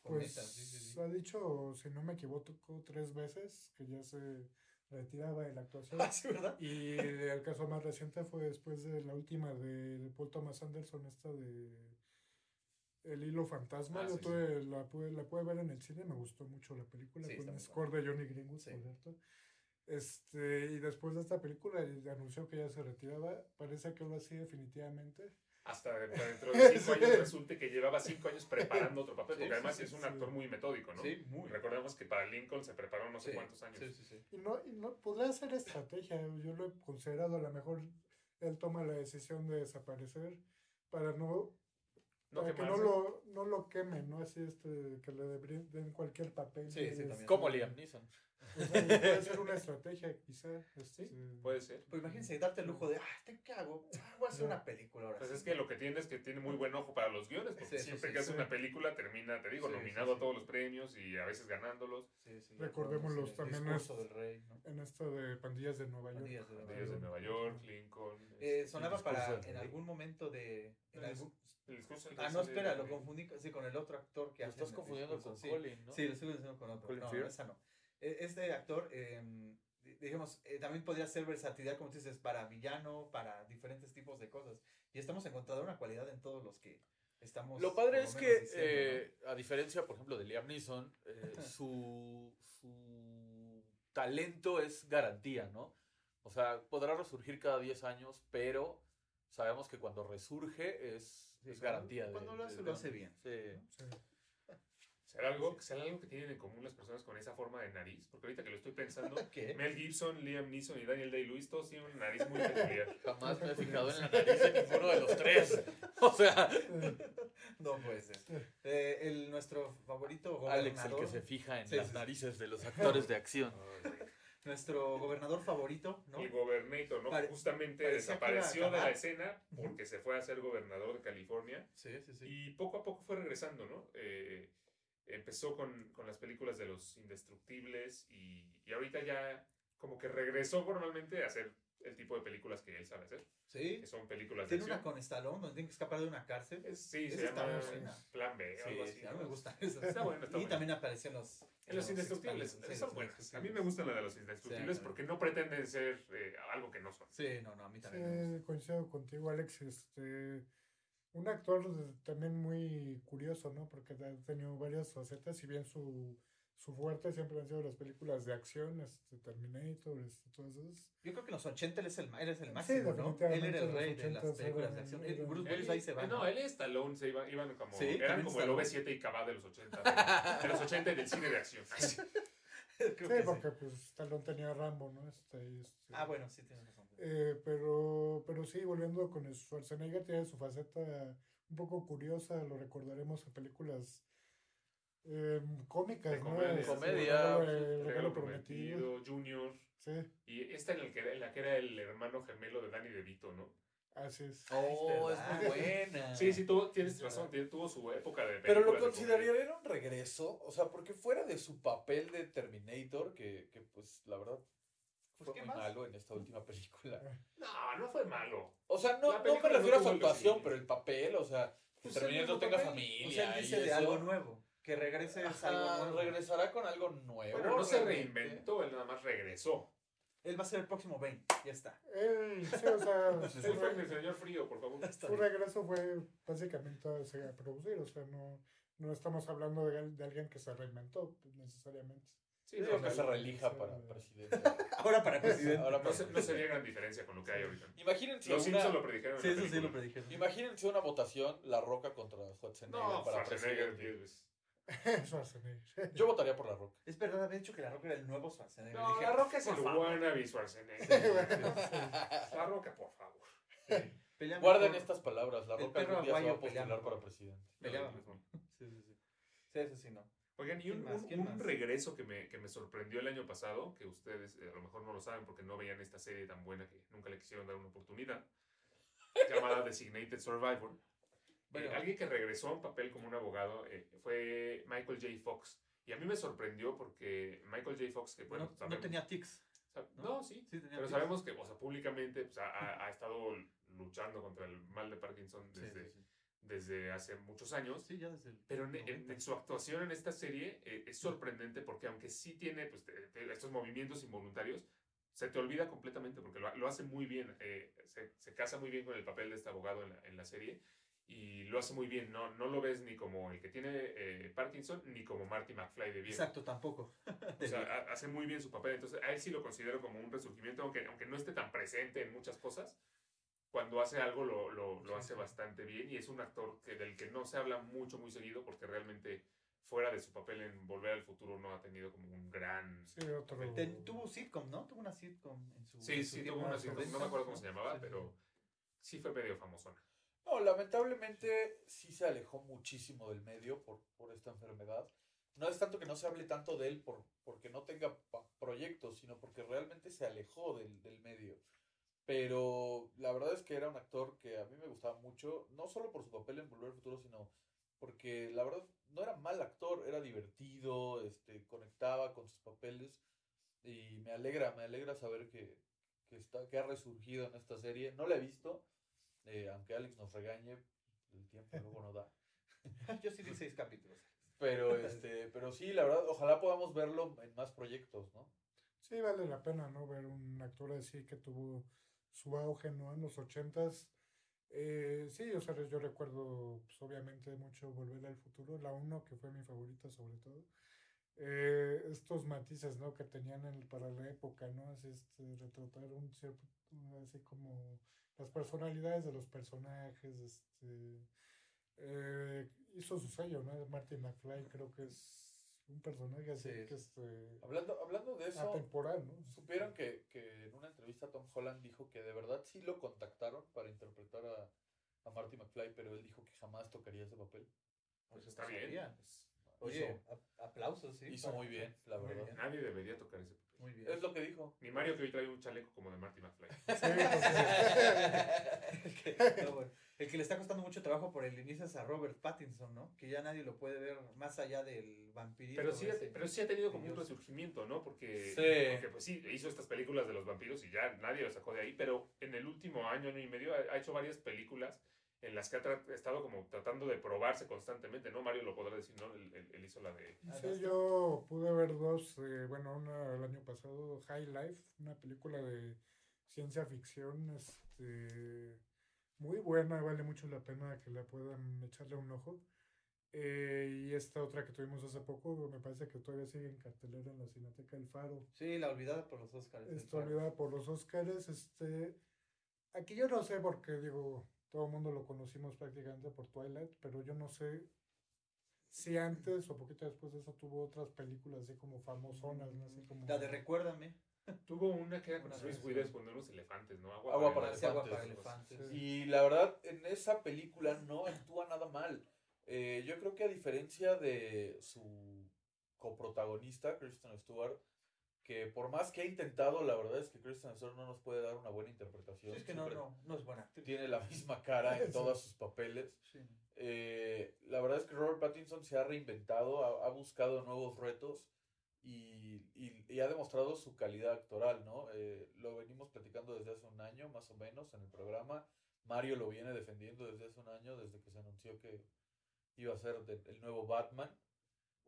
E: Pues
A: sí, sí, sí.
E: ha dicho, si no me equivoco, tres veces que ya se retiraba de la actuación.
A: Ah, sí, ¿verdad?
E: Y el caso más reciente fue después de la última de, Paul Thomas Anderson, esta de El hilo fantasma.
D: Ah,
E: Yo
D: sí,
E: tuve- La, pude, la pude ver en el cine, me gustó mucho la película, con
A: muy
E: score de Johnny Greenwood, por cierto. Este, y después de esta película anunció que ya se retiraba, parece que ahora sí definitivamente
D: hasta dentro de cinco años resulte que llevaba cinco años preparando otro papel,
A: Sí,
D: porque
A: sí,
D: además
A: sí,
D: es un
E: sí.
D: actor muy metódico, ¿no?
A: Sí, muy.
D: Recordemos que para Lincoln se preparó no sé
A: Sí,
D: cuántos años.
A: Sí, sí, sí.
E: Y no, y no podría ser estrategia. Yo lo he considerado. A lo mejor él toma la decisión de desaparecer para no,
D: No
E: para que no lo, no lo quemen, ¿no? Así este, que le den den cualquier papel.
A: Sí, sí,
E: Es-
A: también.
F: Como Liam Neeson.
E: O sea, puede ser una estrategia, quizá. este,
D: Puede ser.
A: Pues imagínense darte el lujo de, ah, ¿te- ¿qué hago? Ah, voy a hacer una película ahora.
D: Pues
A: sí".
D: es que lo que tiene es que tiene muy buen ojo para los guiones, porque
A: Sí, sí,
D: siempre
A: sí,
D: que hace
E: sí.
D: una película termina, te digo,
A: Sí,
D: nominado
A: sí,
D: a
A: sí.
D: todos los premios y a veces ganándolos.
A: Sí, sí,
E: Recordémoslos
A: el
E: también
A: Discurso
E: es-
A: del rey, ¿no?
E: En esto de Pandillas de Nueva York.
A: Pandillas de Nueva
D: Pandillas de Nueva York, Lincoln.
A: Eh,
D: este,
A: sonaba para en algún momento de... en
D: El
A: algún-
D: el discurso
A: Ah, no, espera,
D: de-
A: lo confundí con- sí, con el otro actor que
F: Lo estás
A: en el
F: confundiendo con
A: sí.
F: Colin, ¿no?
A: Sí, lo estoy confundiendo con otro. No, esa no. E- Este actor, eh, di- digamos, eh, también podría ser versatilidad, como tú dices, para villano, para diferentes tipos de cosas. Y estamos encontrando una cualidad en todos los que estamos.
F: Lo padre es que,
A: diciendo,
F: eh, a diferencia, por ejemplo, de Liam Neeson, eh, su, su talento es garantía, ¿no? O sea, podrá resurgir cada 10 años, pero sabemos que cuando resurge es,
A: Sí,
F: es
A: cuando-
F: garantía. de-
A: cuando lo hace,
F: de-
A: lo hace bien.
F: Sí.
E: Sí.
D: ¿Será algo, ¿Será algo que tienen en común las personas con esa forma de nariz? Porque ahorita que lo estoy pensando. Mel Gibson, Liam Neeson y Daniel Day-Lewis todos tienen una nariz muy peculiar.
F: Jamás me he fijado en la nariz de ninguno de los tres. O sea,
A: No puede ser. Eh, el, nuestro favorito
F: Alex, el
A: gobernador.
F: que se fija en
A: Sí,
F: las
A: sí,
F: narices de los actores de acción.
A: Nuestro gobernador favorito, ¿no?
D: El gobernator, ¿no?
A: Pare-
D: Justamente desapareció de la escena porque se fue a ser gobernador de California
A: Sí, sí, sí.
D: y poco a poco fue regresando, ¿no? Eh, empezó con, con las películas de los indestructibles y, y ahorita ya como que regresó formalmente a hacer el tipo de películas que él sabe hacer,
A: Sí.
D: que son películas de
A: Tiene una con Stallone donde tiene que escapar de una cárcel.
D: Es- sí, se
A: está
D: llama. Plan B o
A: Sí,
D: algo
A: sí,
D: así.
A: a mí
D: ¿no?
A: me gusta esa.
D: Está bueno, está
A: y
D: bueno.
A: también apareció en los...
D: En los indestructibles,
A: sí,
D: son buenas.
A: sí,
D: A mí me gustan las de los indestructibles
A: Sí,
D: porque no pretenden ser eh, algo que no son.
A: Sí, no, no, a mí también me gusta.
E: Sí, coincido contigo, Alex. Este, un actor también muy curioso, ¿no? Porque ha tenido varias facetas, si bien su, su fuerte siempre han sido las películas de acción, este, Terminator, este, todas esas.
A: Yo creo que en los 80 él es el, él es el
E: Sí,
A: máximo, ¿no? Él era el rey de las
E: 80s
A: películas
E: era-
A: de acción.
E: era-
A: Él- Bruce Willis ahí se va.
D: Eh, no, él y Stallone se iban, iban como.
A: Sí,
D: eran como el
A: Stallone.
D: OV7 y Cabá de los 80. De, de los 80 y del cine de acción.
E: Sí,
A: que sí.
E: porque pues Stallone tenía Rambo, ¿no? Este, este,
A: Ah, bueno, sí, tienes razón.
E: Eh, pero, pero sí, volviendo con Schwarzenegger, tiene su faceta un poco curiosa, lo recordaremos en películas eh, cómicas,
D: De
E: ¿no?
D: comedia.
E: Este,
F: Comedia,
E: el regalo
D: Regalo
E: prometido.
D: Prometido, Junior.
E: Sí,
D: Y esta en, el que, en la que era el hermano gemelo de Danny DeVito, ¿no?
E: así es.
F: Oh, es muy buena.
D: Sí, sí, tuvo, tienes
A: Es
D: razón, tuvo su época de
F: Pero lo consideraría un regreso, o sea, porque fuera de su papel de Terminator, que, que pues la verdad
A: Pues,
F: fue
A: ¿qué
F: muy
A: más?
F: malo en esta última película.
D: No, no fue malo.
F: O sea, no, no me
D: no
F: refiero a su actuación, pero el papel, o sea, que
A: Pues
F: Terminator tenga
A: papel.
F: familia
A: O sea, él dice
F: y
A: de
F: eso.
A: algo nuevo. Que regrese es algo nuevo.
F: regresará con algo nuevo.
D: Bueno, no se reinventó, él nada más regresó.
A: Él va a ser el próximo Bane. Ya está.
E: Él, sí, o sea, su,
D: Él fue el
E: re-
D: señor frío, por favor.
A: Está
E: su
A: bien.
E: regreso fue básicamente a, producir, o sea, no, no estamos hablando de, de alguien que se reinventó pues, necesariamente.
D: Sí,
F: Yo
D: no,
F: que se relija
E: sí,
F: para
E: sí.
F: presidente.
A: Ahora para presidente.
F: Ahora
D: no,
F: para-
D: se- no sería gran diferencia con lo que hay ahorita.
F: Imagínense
D: Los
F: una,
D: Simpsons lo predijeron.
A: Sí, eso sí lo predijeron.
F: imagínense una votación, La Roca contra Schwarzenegger
D: No,
F: para
D: Schwarzenegger
F: presidente.
D: 10 veces.
E: Schwarzenegger.
F: Yo votaría por La Roca.
A: Es verdad, había dicho que la Roca era el nuevo Schwarzenegger.
D: No,
A: Dije,
D: la Roca es
A: por
D: el
A: favor.
D: wannabe Schwarzenegger. La Roca, por favor.
A: Pelea
F: Guarden estas palabras, La Roca algún día se va a postular para presidente.
A: Peleaba mejor. Sí, sí, sí. Sí, eso sí, no.
D: Oigan, y
A: ¿Quién
D: un,
A: más?
D: un- regreso que me, que me sorprendió el año pasado, que ustedes eh, a lo mejor no lo saben porque no veían esta serie tan buena que nunca le quisieron dar una oportunidad, llamada Designated Survivor.
A: Bueno.
D: Eh, alguien que regresó a un papel como un abogado eh, fue Michael J. Fox. Y a mí me sorprendió porque Michael J. Fox, que bueno,
A: no, tenía tics. ¿no?
D: no, sí,
A: Sí, tenía
D: pero
A: tics.
D: sabemos que, o sea, públicamente pues, ha, ha- estado luchando contra el mal de Parkinson desde,
A: sí, sí.
D: Desde hace muchos años.
A: Sí, ya desde el.
D: Pero en, en-
A: 90.
D: en su actuación en esta serie eh, es sorprendente porque aunque sí tiene pues, te- te- estos movimientos involuntarios, se te olvida completamente porque lo, lo hace muy bien. eh, se, se casa muy bien con el papel de este abogado en la, en la serie y lo hace muy bien. No, no lo ves ni como el que tiene eh, Parkinson ni como Marty McFly de bien.
A: Exacto, tampoco.
D: O sea, ha- hace muy bien su papel. Entonces, a él sí lo considero como un resurgimiento, aunque, aunque no esté tan presente en muchas cosas. Cuando hace algo lo, lo, lo
A: Sí,
D: hace bastante bien y es un actor que, del que no se habla mucho, muy seguido porque realmente fuera de su papel en Volver al Futuro no ha tenido como un gran...
E: Sí, otro.
A: Ten- tuvo sitcom, ¿no? Tuvo una sitcom en su.
D: Sí,
A: en su
D: sí, tuvo una sitcom, no me
A: 90,
D: acuerdo cómo se llamaba,
A: Sí, sí,
D: pero sí fue medio famosona.
F: No, lamentablemente sí se alejó muchísimo del medio por, por esta enfermedad. No es tanto que no se hable tanto de él por, porque no tenga proyectos, sino porque realmente se alejó del, del medio. Pero la verdad es que era un actor que a mí me gustaba mucho, no solo por su papel en Volver al Futuro, sino porque la verdad no era mal actor, era divertido, este, conectaba con sus papeles y me alegra, me alegra saber que, que, está, que ha resurgido en esta serie. No la he visto, eh, aunque Alex nos regañe, el tiempo luego no da.
A: Yo sí vi seis capítulos.
F: Pero, este, pero sí, la verdad, ojalá podamos verlo en más proyectos, ¿no?
E: Sí, vale la pena, ¿no? Ver un actor así que tuvo su auge, ¿no? En los ochentas. Eh, sí, o sea, yo recuerdo, pues, obviamente, mucho Volver al Futuro, la uno, que fue mi favorita sobre todo. Eh, estos matices, ¿no? Que tenían para la época, ¿no? Así, este, retratar un cierto, así como las personalidades de los personajes, este... eh, hizo su sello, ¿no? Martin McFly creo que es un personaje así
A: Sí.
E: que este
F: Hablando, hablando de eso,
E: atemporal, ¿no?
F: supieron que, que en una entrevista Tom Holland dijo que de verdad sí lo contactaron para interpretar a, a Marty McFly, pero él dijo que jamás tocaría ese papel.
D: Pues
A: Pues
D: está bien.
A: Oye,
F: Hizo-
A: aplausos, sí.
F: hizo muy bien, la
A: Muy
F: verdad.
A: bien.
D: Nadie debería tocar ese papel.
A: Muy bien.
F: Es lo que dijo.
D: Ni Mario que hoy trae un chaleco como de Marty McFly.
A: el, que, no, bueno, el que le está costando mucho trabajo por el inicio es a Robert Pattinson, ¿no? Que ya nadie lo puede ver más allá del vampirismo.
D: Pero sí,
A: ese.
D: pero sí ha tenido como un resurgimiento, ¿no? Porque,
F: Sí.
D: porque pues sí, hizo estas películas de los vampiros y ya nadie lo sacó de ahí, pero en el último año, año y medio, ha, ha hecho varias películas en las que ha estado como tratando de probarse constantemente, ¿no? Mario lo podrá decir, ¿no? Él, él- él hizo la de...
E: Sí, yo pude ver dos, eh, bueno, una el año pasado, High Life, una película de ciencia ficción, este, muy buena, vale mucho la pena que la puedan echarle un ojo. Eh, y esta otra que tuvimos hace poco, me parece que todavía sigue en cartelera en la Cineteca El Faro.
A: Sí, la olvidada por los Oscars. el
E: Está olvidada por los Oscars, este, aquí yo no sé porque digo, todo el mundo lo conocimos prácticamente por Twilight, pero yo no sé si antes o poquito después de eso tuvo otras películas así como famosonas, ¿no? Así como...
A: La de Recuérdame.
D: Tuvo una que era con
A: vez,
D: Witherspoon de unos elefantes, ¿no?
F: Agua para
A: Sí, agua
F: elefantes.
A: para elefantes.
E: Sí.
F: Y la verdad, en esa película no actúa nada mal. Eh, yo creo que a diferencia de su coprotagonista, Kristen Stewart, que por más que ha intentado, la verdad es que Kristen Stewart no nos puede dar una buena interpretación.
A: Sí, es que no,
F: Siempre
A: no, no es buena actriz.
F: Tiene la misma cara en todos sus papeles.
A: Sí.
F: Eh, la verdad es que Robert Pattinson se ha reinventado, ha, ha buscado nuevos retos y, y- y ha demostrado su calidad actoral, ¿no? Eh, lo venimos platicando desde hace un año, más o menos, en el programa. Mario lo viene defendiendo desde hace un año, desde que se anunció que iba a ser de- el nuevo Batman.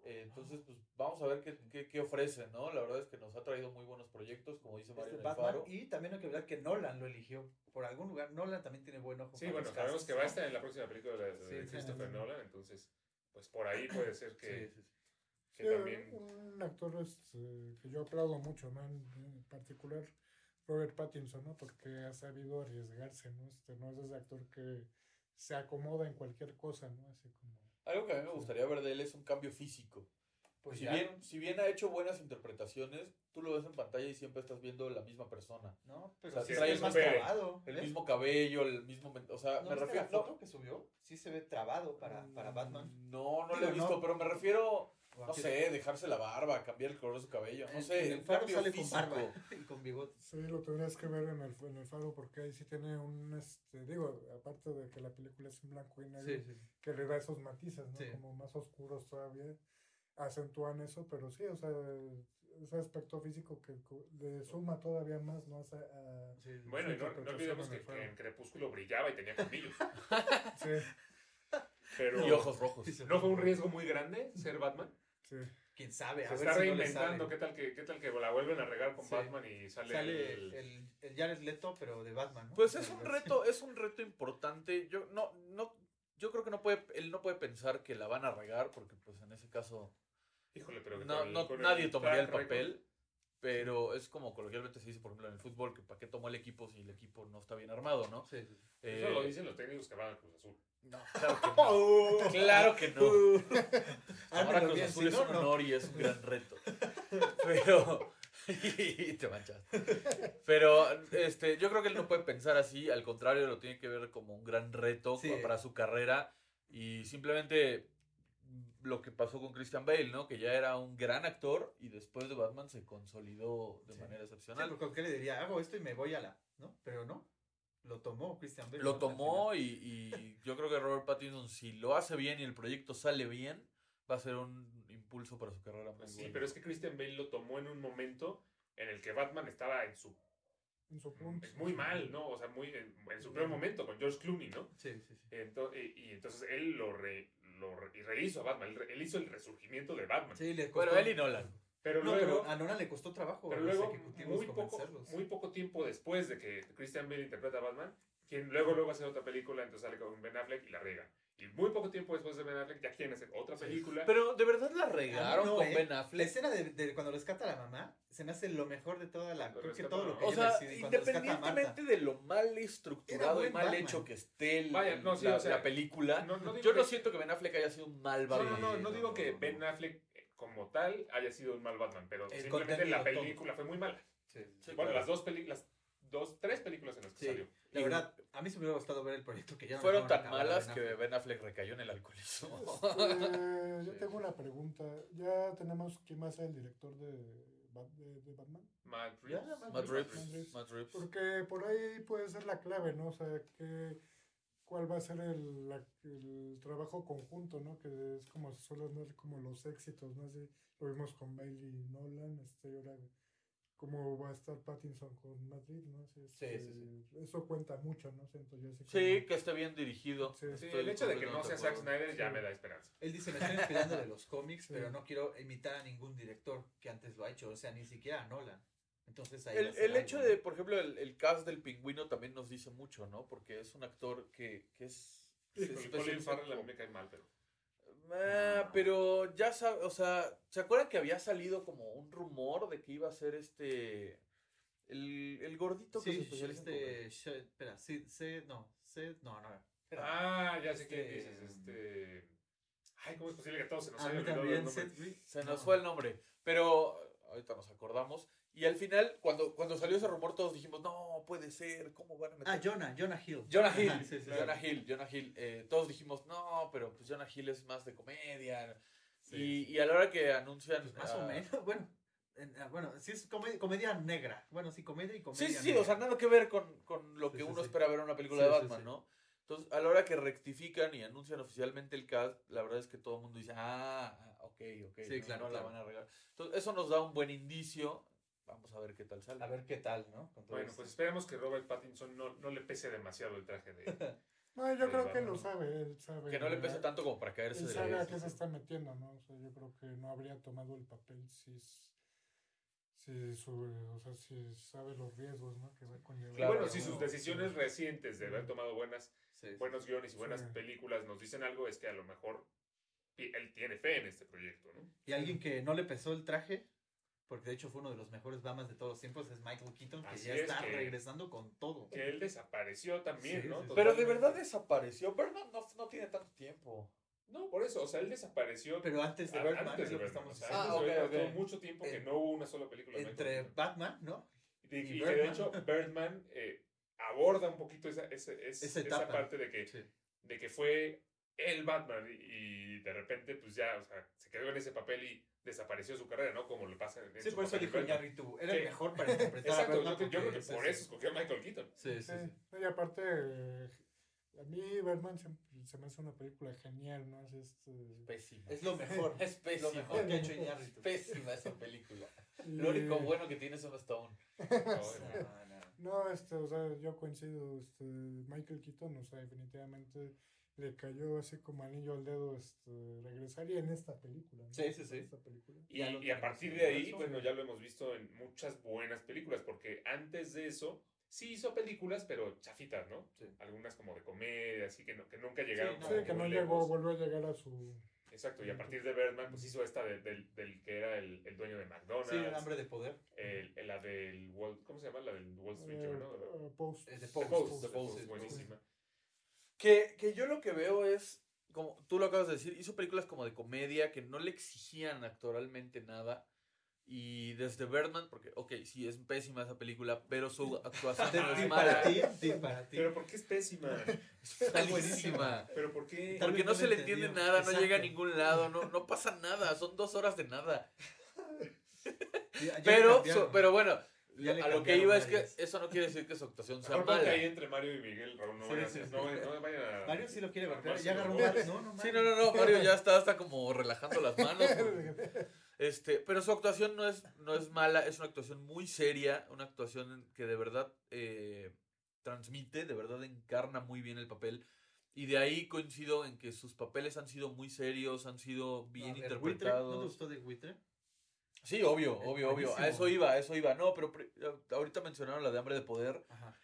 F: Eh, entonces, pues vamos a ver qué, qué, qué ofrece, ¿no? La verdad es que nos ha traído muy buenos proyectos, como dice Mario
A: Este Batman,
F: Faro.
A: y también hay que ver que Nolan lo eligió. Por algún lugar, Nolan también tiene buen ojo.
D: Sí,
A: para
D: bueno, sabemos que va a estar en la próxima película de, de
A: Sí,
D: Christopher
E: sí.
D: Nolan, entonces, pues por ahí puede ser que,
A: Sí, sí, sí.
D: que también...
E: un actor este, que yo aplaudo mucho, ¿no? En, en particular Robert Pattinson, ¿no? Porque ha sabido arriesgarse, ¿no? Este, no es ese actor que se acomoda en cualquier cosa, ¿no? Así como...
F: Algo que a mí me gustaría ver de él es un cambio físico.
A: Pues
F: si,
A: ya,
F: bien, si bien ha hecho buenas interpretaciones, tú lo ves en pantalla y siempre estás viendo la misma persona.
A: ¿no? Pero
F: sea,
A: sí
F: trae
A: es
F: el
A: más trabado.
F: El
A: ¿ves?
F: mismo cabello, el mismo... O sea,
A: ¿No
F: me refiero...
A: la
F: no,
A: foto que subió? Sí se ve trabado para, para Batman.
F: No, no lo he visto,
A: no.
F: pero me refiero, no sé, dejarse la barba, cambiar el color de su cabello, no sé,
A: en el faro sale con barba y con bigote.
E: Sí, lo tendrías que ver en el, en el faro porque ahí sí tiene un, este, digo, aparte de que la película es en blanco y negro,
A: Sí, sí.
E: que le da esos matices, ¿no?
A: Sí.
E: Como más oscuros todavía, acentúan eso, pero sí, o sea, ese aspecto físico que le suma todavía más, ¿no? A-.
D: Bueno, y no, no olvidemos que, que en Crepúsculo brillaba y tenía colmillos,
E: sí,
D: pero
F: Y ojos rojos.
D: ¿no fue un riesgo muy grande ser Batman?
E: Sí.
A: Quién sabe, a
D: Se
A: ver
D: está
A: si no le
D: reinventando. ¿qué tal, que, ¿qué tal que la vuelven a regar con
A: Sí.
D: Batman y sale,
A: Sale
D: el...
A: el, el Jared Leto, pero de Batman, ¿no?
F: Pues es un reto, es un reto importante. Yo no, no, yo creo que no puede, él no puede pensar que la van a regar, porque pues en ese caso
D: Híjole, pero que
F: no,
D: el-
F: no- nadie tomaría el papel. Pero es como coloquialmente se dice, por ejemplo, en el fútbol, que para qué tomó el equipo si el equipo no está bien armado, ¿no?
A: Sí, sí, sí.
D: Eso
F: Eh,
D: lo dicen los técnicos que van al Cruz Azul.
F: no, claro que no. Claro que no. Ahora
A: Ármelo
F: Cruz
A: bien,
F: Azul
A: si
F: es
A: no,
F: un
A: no.
F: honor y es un gran reto. Pero. y te manchas. Pero este, yo creo que él no puede pensar así, al contrario, lo tiene que ver como un gran reto
A: Sí.
F: para su carrera. Y simplemente lo que pasó con Christian Bale, ¿no? Que ya era un gran actor y después de Batman se consolidó de
A: Sí.
F: manera
A: Sí,
F: excepcional.
A: porque ¿con qué le diría? Hago esto y me voy a la. ¿No? Pero no. Lo tomó Christian Bale.
F: Lo tomó y, y yo creo que Robert Pattinson, si lo hace bien y el proyecto sale bien, va a ser un impulso para su carrera muy
D: sí,
F: bueno.
D: pero es que Christian Bale lo tomó en un momento en el que Batman estaba en su
E: En su punto.
D: muy mal, ¿no? O sea, muy en, en su peor momento con George Clooney, ¿no?
A: Sí, sí, sí.
D: Ento- y, y entonces él lo, re- lo re- y rehizo a Batman. Él, hizo el resurgimiento de Batman.
A: Sí, le
F: Bueno,
A: costó-
F: él y Nolan.
D: Pero
A: No,
D: luego,
A: pero a Nolan le costó trabajo
D: pero luego poco, muy poco tiempo después de que Christian Bale interpreta a Batman, quien luego luego hace otra película, entonces sale con Ben Affleck y la riega. Y muy poco tiempo después de Ben Affleck ya quieren hacer otra película.
F: Pero de verdad la regaron
A: no,
F: con
A: ¿eh?
F: Ben
A: La
F: Affleck.
A: escena de, de cuando rescata a la mamá se me hace lo mejor de toda la.
D: Cuando
A: Creo que todo lo
D: la
A: que
F: O sea, independientemente de lo mal estructurado y mal
A: Batman.
F: hecho que esté el-
D: Vaya, no, sí,
F: la,
D: o sea,
F: la película,
D: no, no
F: yo no
D: que-
F: siento que Ben Affleck haya sido un mal
D: No,
F: Batman.
D: no, no, no digo que Ben Affleck como tal haya sido un mal Batman, pero
A: El
D: simplemente la película fue muy mala.
A: Sí, sí,
F: Sí,
D: bueno,
F: claro.
D: las dos películas, dos, tres películas en las que
A: Sí.
D: salió.
A: La
F: Y-
A: verdad, a mí se me hubiera gustado ver el proyecto que ya no
F: Fueron tan malas
A: Ben
F: que. Ben Affleck recayó en el alcoholismo.
E: Este, yo
F: Sí.
E: tengo una pregunta. ¿Ya tenemos quién va a ser el director de, Bat- de- de Batman?
D: Matt
A: Ya,
D: Reeves.
A: Matt
F: Matt
A: Reeves.
F: Reeves. Matt Reeves.
E: Porque por ahí puede ser la clave, ¿no? O sea, que, cuál va a ser el, la- el trabajo conjunto, ¿no? Que es como se suelen ver como los éxitos, ¿no? Así, lo vimos con Bailey y Nolan, este, y ahora cómo va a estar Pattinson con Madrid, ¿no? Así, este,
A: sí,
E: Eso cuenta mucho, ¿no? Siento yo así
F: Sí,
E: como-
F: que esté bien dirigido.
E: Sí.
D: Sí,
F: Estoy
D: el hecho de que no sea Zack. Snyder ya
E: Sí.
D: me da esperanza.
A: Él dice, me estoy inspirando de los cómics,
E: Sí.
A: pero no quiero imitar a ningún director que antes lo ha hecho, o sea, ni siquiera a Nolan. Entonces ahí
F: El, el
A: algo,
F: hecho
A: ¿no?
F: de, por ejemplo, el, el cast del pingüino también nos dice mucho, ¿no? Porque es un actor que, que es...
D: Sí,
F: se
D: Colin Farrell a mí
F: como-
D: me cae mal, pero.
F: Ah, pero ya sabe, o sea, ¿se acuerdan que había salido como un rumor de que iba a ser este... El, el gordito que
A: Sí,
F: se especializa en
A: este, Sh- espera, sí, sí, no, sí, no, no, espera.
D: Ah, ya sé
A: Este,
D: qué dices. Este. Ay, ¿cómo es posible que a todos se nos
A: a
D: haya olvidado el nombre?
F: Se nos
A: No.
F: fue el nombre, pero ahorita nos acordamos. Y al final, cuando, cuando salió ese rumor, todos dijimos, no, puede ser, ¿cómo van a meter?
A: Ah, Jonah, Jonah Hill.
F: Jonah Hill,
A: Ajá, sí, sí, sí.
F: Jonah Hill, Jonah Hill. Eh, todos dijimos, no, pero pues Jonah Hill es más de comedia. Y, y a la hora que anuncian...
A: Pues más
F: ah,
A: o menos, bueno, en- ah, bueno, sí es come- comedia negra. Bueno, sí, comedia y comedia
F: Sí, sí,
A: negra.
F: o sea, nada que ver con, con lo que uno espera ver en una película de Batman. ¿no? Entonces, a la hora que rectifican y anuncian oficialmente el cast, la verdad es que todo el mundo dice, ah, ah, ok, ok.
A: Sí,
F: no,
A: claro,
F: no la
A: claro.
F: van a arreglar. Entonces, eso nos da un buen indicio. Vamos a ver qué tal sale.
A: A ver qué tal, ¿no? Con todo
D: Bueno,
A: esto.
D: pues esperemos que Robert Pattinson no, no le pese demasiado el traje de.
E: No, yo creo que lo sabe, él sabe.
F: Que no le pese tanto como para caerse
E: Él
F: de
E: sabe
F: la
E: a qué se está metiendo, ¿no? O sea, yo creo que no habría tomado el papel si, es- si, su, o sea, si sabe los riesgos, ¿no? Que va a conllevar.
D: Y bueno, si sus decisiones recientes de haber tomado buenas,
A: Sí, sí.
D: buenos guiones y buenas
E: Sí.
D: películas nos dicen algo, es que a lo mejor él tiene fe en este proyecto, ¿no?
A: Y alguien que no le pesó el traje, porque de hecho fue uno de los mejores Bamas de todos los tiempos, es Michael Keaton, que
D: Así
A: ya
D: es,
A: está
D: que-
A: regresando con todo.
D: Que él desapareció también,
A: Sí,
D: ¿no?
A: sí.
F: Pero de verdad desapareció. Bernard no, no tiene tanto tiempo.
D: No, por eso, o sea, él desapareció
A: Pero antes de
D: a-
A: Birdman,
D: antes
A: es
D: de
A: lo que
D: Birdman.
A: estamos
D: O sea,
A: diciendo.
F: Ah,
D: antes de
F: ok,
D: Birdman,
F: ok.
D: tuvo mucho tiempo que
A: En-
D: no hubo una sola película de
A: Entre
D: Michael.
A: Batman, ¿no?
D: Y,
A: y
D: y que de
A: Birdman.
D: hecho Birdman eh, aborda un poquito esa, esa, esa,
A: Esa
D: esa
A: etapa.
D: parte de que,
A: Sí.
D: de que fue el Batman y, de repente pues ya, o sea, se quedó en ese papel y desapareció su carrera, ¿no? Como le pasa en
A: Sí, por eso dijo. Iñárritu, era
D: Sí.
A: el mejor para interpretar a
D: Exacto, yo, creo- yo creo que por eso escogió a Michael Keaton.
A: Sí, sí,
E: Sí,
A: sí.
E: y aparte, eh, a mí Batman se, se me hace una película genial, ¿no? Es este...
F: Pésima.
A: Es lo mejor.
F: Es
A: Lo
F: pésima.
A: mejor que ha hecho Iñárritu.
F: Pésima esa película.
E: y-
F: Lo único bueno que tiene es Emma Stone.
D: No.
A: No,
E: este, o sea, yo coincido, este, Michael Keaton, o sea, definitivamente le cayó así como anillo al dedo, este, regresar y en esta película. ¿no?
A: Sí, sí, sí.
E: Esta película.
D: Y, y a partir de ahí, bueno, ya lo hemos visto en muchas buenas películas, porque antes de eso sí hizo películas, pero chafitas, ¿no?
A: Sí.
D: Algunas como de comedia, así que, no, que nunca llegaron
A: no,
E: Sí,
D: como
E: que no llegó, volvió a llegar a su...
D: Exacto, y a partir de Birdman, pues hizo esta de- del, del que era el, el dueño de McDonald's.
A: Sí, el hambre de poder.
D: el- el- la del Wall, ¿cómo se llama? La del Wall Street
E: Eh,
D: Journal.
E: eh, Post.
A: Eh, The
D: The
A: Post,
D: Post,
A: The
D: The
A: Post,
D: Post,
A: sí,
D: buenísima.
F: Que, que yo lo que veo es, como tú lo acabas de decir, hizo películas como de comedia que no le exigían actoralmente nada. Y desde Birdman, porque, ok, sí, es pésima esa película, pero su actuación no es mala.
A: para ti, ti para ti.
D: Pero ¿por qué es pésima?
F: Es malísima.
D: ¿Pero por qué?
F: Porque no
A: no
F: se
A: le
F: entiende nada, no
A: Exacto.
F: llega a ningún lado, no, no pasa nada, son dos horas de nada.
A: Ya- ya le
F: Pero, so- pero bueno, a lo que iba es que eso no quiere decir que su actuación sea
D: Mejor ponte ahí
F: mala.
D: entre Mario y Miguel, Raúl. No
A: Sí,
D: vayan
A: sí, sí.
D: no no vayan a...
A: Mario sí lo quiere
D: armarse
A: Ya agarró. No, no,
F: Sí,
A: Mario.
F: no, no, no, Mario ya está hasta como relajando las manos. Este, pero su actuación no es, no es mala, es una actuación muy seria, una actuación que de verdad eh, transmite, de verdad encarna muy bien el papel. Y de ahí coincido en que sus papeles han sido muy serios, han sido bien
A: A ver, Buitre,
F: interpretados.
A: ¿No te gustó de Buitre?
F: Sí, obvio,
A: Es
F: obvio, obvio. A eso iba, a eso iba. No, pero pri- ahorita mencionaron la de Hambre de Poder.
A: Ajá.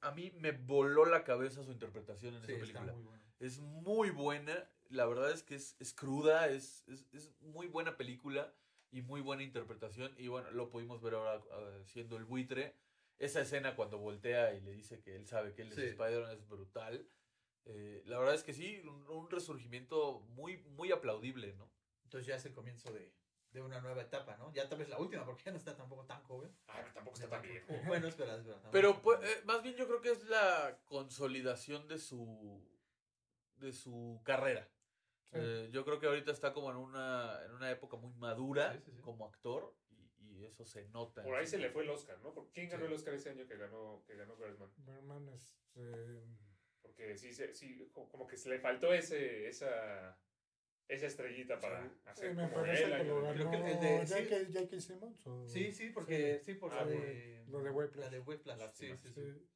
F: A mí me voló la cabeza su interpretación en
A: Sí,
F: esa película.
A: muy bueno.
F: Es muy buena. La verdad es que es, es cruda, es, es, es muy buena película y muy buena interpretación. Y bueno, lo pudimos ver ahora ah, siendo el buitre. Esa escena cuando voltea y le dice que él sabe que él
A: Sí.
F: es Spider-Man es brutal. Eh, la verdad es que sí, un, un resurgimiento muy, muy aplaudible, ¿no?
A: Entonces ya es el comienzo de, de una nueva etapa, ¿no? Ya tal vez la última, porque ya no está tampoco tan joven.
D: Ay, pero tampoco está tan bien.
A: Bueno, es verdad, es verdad.
F: Pero pues, eh, más bien yo creo que es la consolidación de su de su carrera.
E: Sí.
F: Eh, yo creo que ahorita está como en una, en una época muy madura
A: Sí, sí, sí.
F: como actor y, y eso se nota.
D: Por ahí se le fue el Oscar, ¿no? ¿Por- ¿Quién ganó
A: Sí.
D: el Oscar ese año que ganó, que ganó Birdman?
E: Berman, este.
D: Porque sí, se- sí, co- como que se le faltó ese, esa, esa estrellita para
A: Sí.
D: hacer
E: Sí, me parece
D: él.
E: que lo ganó
A: que el de- sí.
E: J.K. J.K. Simmons. o-
A: Sí, sí, porque sí, por
D: Ah,
A: la de
E: Lo de Whiplash.
A: La de Whiplash. Sí,
D: Lástima.
A: sí, sí.
E: Sí,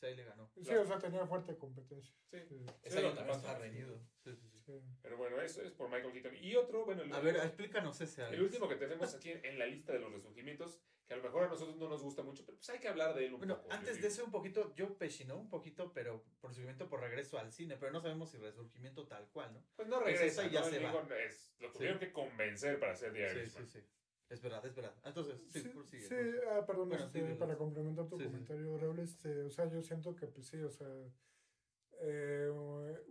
A: Sí, ahí le ganó.
E: sí, o sea, tenía fuerte competencia.
D: Sí.
E: Sí,
A: Ese
D: Sí,
A: también está reñido. Sí, sí, sí.
E: sí.
D: Pero bueno, eso es por Michael Keaton. Y otro, bueno, el,
A: A ver, explícanos ese.
D: el último que tenemos aquí en la lista de los resurgimientos, que a lo mejor a nosotros no nos gusta mucho, pero pues hay que hablar de él un
A: Bueno,
D: poco. yo
A: antes de
D: digo.
A: eso un poquito, Joe Pesci, ¿no? Un poquito, pero por surgimiento por regreso al cine, pero no sabemos si resurgimiento tal cual, ¿no?
D: Pues no
A: Pues
D: regresa,
A: esa ya
D: ¿no?
A: se
D: Digo,
A: va.
D: es- lo tuvieron que convencer para hacer The
A: Sí,
D: Irishman.
A: sí, sí. Es verdad, es verdad. Entonces, sí,
E: Sí,
A: prosigue,
E: sí,
A: prosigue.
E: ah, perdón,
A: Bueno,
E: este,
A: sí,
E: para complementar tu
A: Sí, sí.
E: comentario, Raúl, este, o sea, yo siento que, pues sí, o sea, eh,